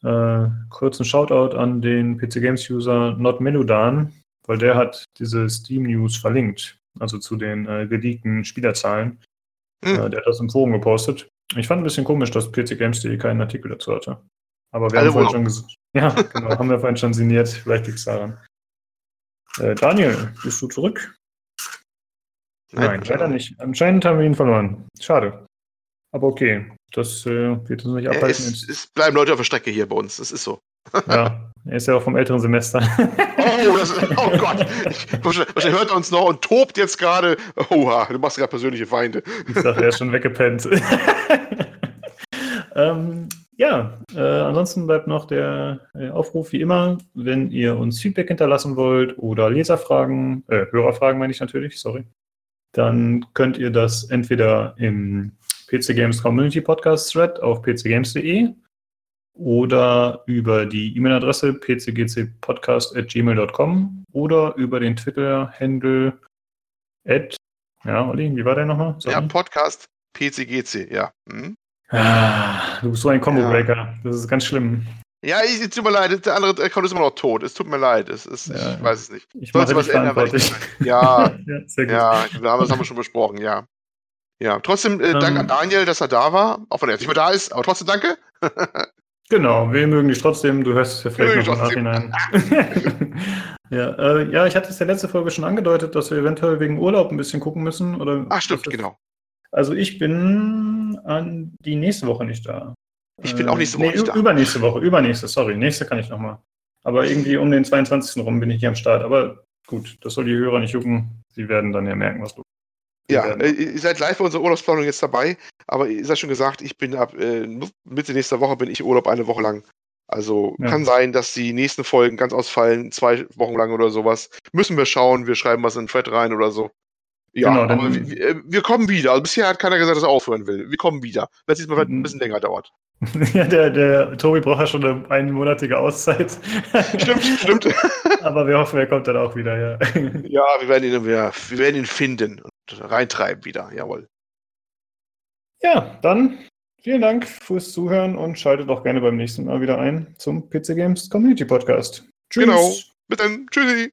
äh, kurzen Shoutout an den PC Games User Not Menudan, weil der hat diese Steam News verlinkt, also zu den äh, geleakten Spielerzahlen. Hm. Äh, der hat das im Forum gepostet. Ich fand ein bisschen komisch, dass PCGames.de keinen Artikel dazu hatte. Aber wir haben vorhin schon Ja, genau, haben wir vorhin schon signiert. Vielleicht liegt es daran. Äh, Daniel, bist du zurück? Nein, Nein leider nicht. Anscheinend haben wir ihn verloren. Schade. Aber okay, das äh, wird uns nicht abhalten. Es, es, bleiben Leute auf der Strecke hier bei uns, das ist so. ja, er ist ja auch vom älteren Semester. oh, das, oh Gott, ich, wahrscheinlich hört er uns noch und tobt jetzt gerade. Oha, du machst gerade persönliche Feinde. Ich sag, er ist schon weggepennt. ähm, ja, äh, ansonsten bleibt noch der äh, Aufruf wie immer, wenn ihr uns Feedback hinterlassen wollt oder Leserfragen, äh, Hörerfragen meine ich natürlich, sorry, dann könnt ihr das entweder im PC Games Community Podcast Thread auf pcgames.de oder über die E-Mail-Adresse pcgcpodcast.gmail.com oder über den Twitter-Handle at, ja, Olli, wie war der nochmal? Ja, Podcast PCGC, ja. Hm? Ah, du bist so ein Combo-Breaker. Ja. Das ist ganz schlimm. Ja, ich, tut mir leid, der andere Account ist immer noch tot. Es tut mir leid. Es ist, ja. Ich weiß es nicht. Ich mache was ändern, ich, Ja, ja, sehr gut. ja, das haben wir schon besprochen, ja. Ja, trotzdem äh, an ähm. Daniel, dass er da war, auch wenn er jetzt nicht mehr da ist, aber trotzdem danke. genau, wir mögen dich trotzdem, du hörst es ja vielleicht noch im Nachhinein. ja, äh, ja, ich hatte es der letzte Folge schon angedeutet, dass wir eventuell wegen Urlaub ein bisschen gucken müssen. Oder Ach, stimmt, genau. Also ich bin an die nächste Woche nicht da. Ich bin auch nächste Woche nee, nicht da. Übernächste Woche, übernächste, sorry. Nächste kann ich nochmal. Aber irgendwie um den 22. rum bin ich hier am Start. Aber gut, das soll die Hörer nicht jucken. Sie werden dann ja merken, was du. Ja, äh, ihr seid live bei unserer Urlaubsplanung jetzt dabei, aber ihr seid schon gesagt, ich bin ab äh, Mitte nächster Woche bin ich Urlaub eine Woche lang. Also ja. kann sein, dass die nächsten Folgen ganz ausfallen, zwei Wochen lang oder sowas. Müssen wir schauen, wir schreiben was in den Thread rein oder so. Ja, genau, aber wir, äh, wir, kommen wieder. Also bisher hat keiner gesagt, dass er aufhören will. Wir kommen wieder. Wenn es diesmal ein bisschen länger dauert. Ja, der, der Tobi braucht ja schon eine einmonatige Auszeit. Stimmt, stimmt. Aber wir hoffen, er kommt dann auch wieder, ja. Ja, wir werden ihn, wir, wir werden ihn finden und reintreiben wieder, jawohl. Ja, dann vielen Dank fürs Zuhören und schaltet auch gerne beim nächsten Mal wieder ein zum PC Games Community Podcast. Tschüss. Genau. Bis dann. Tschüssi.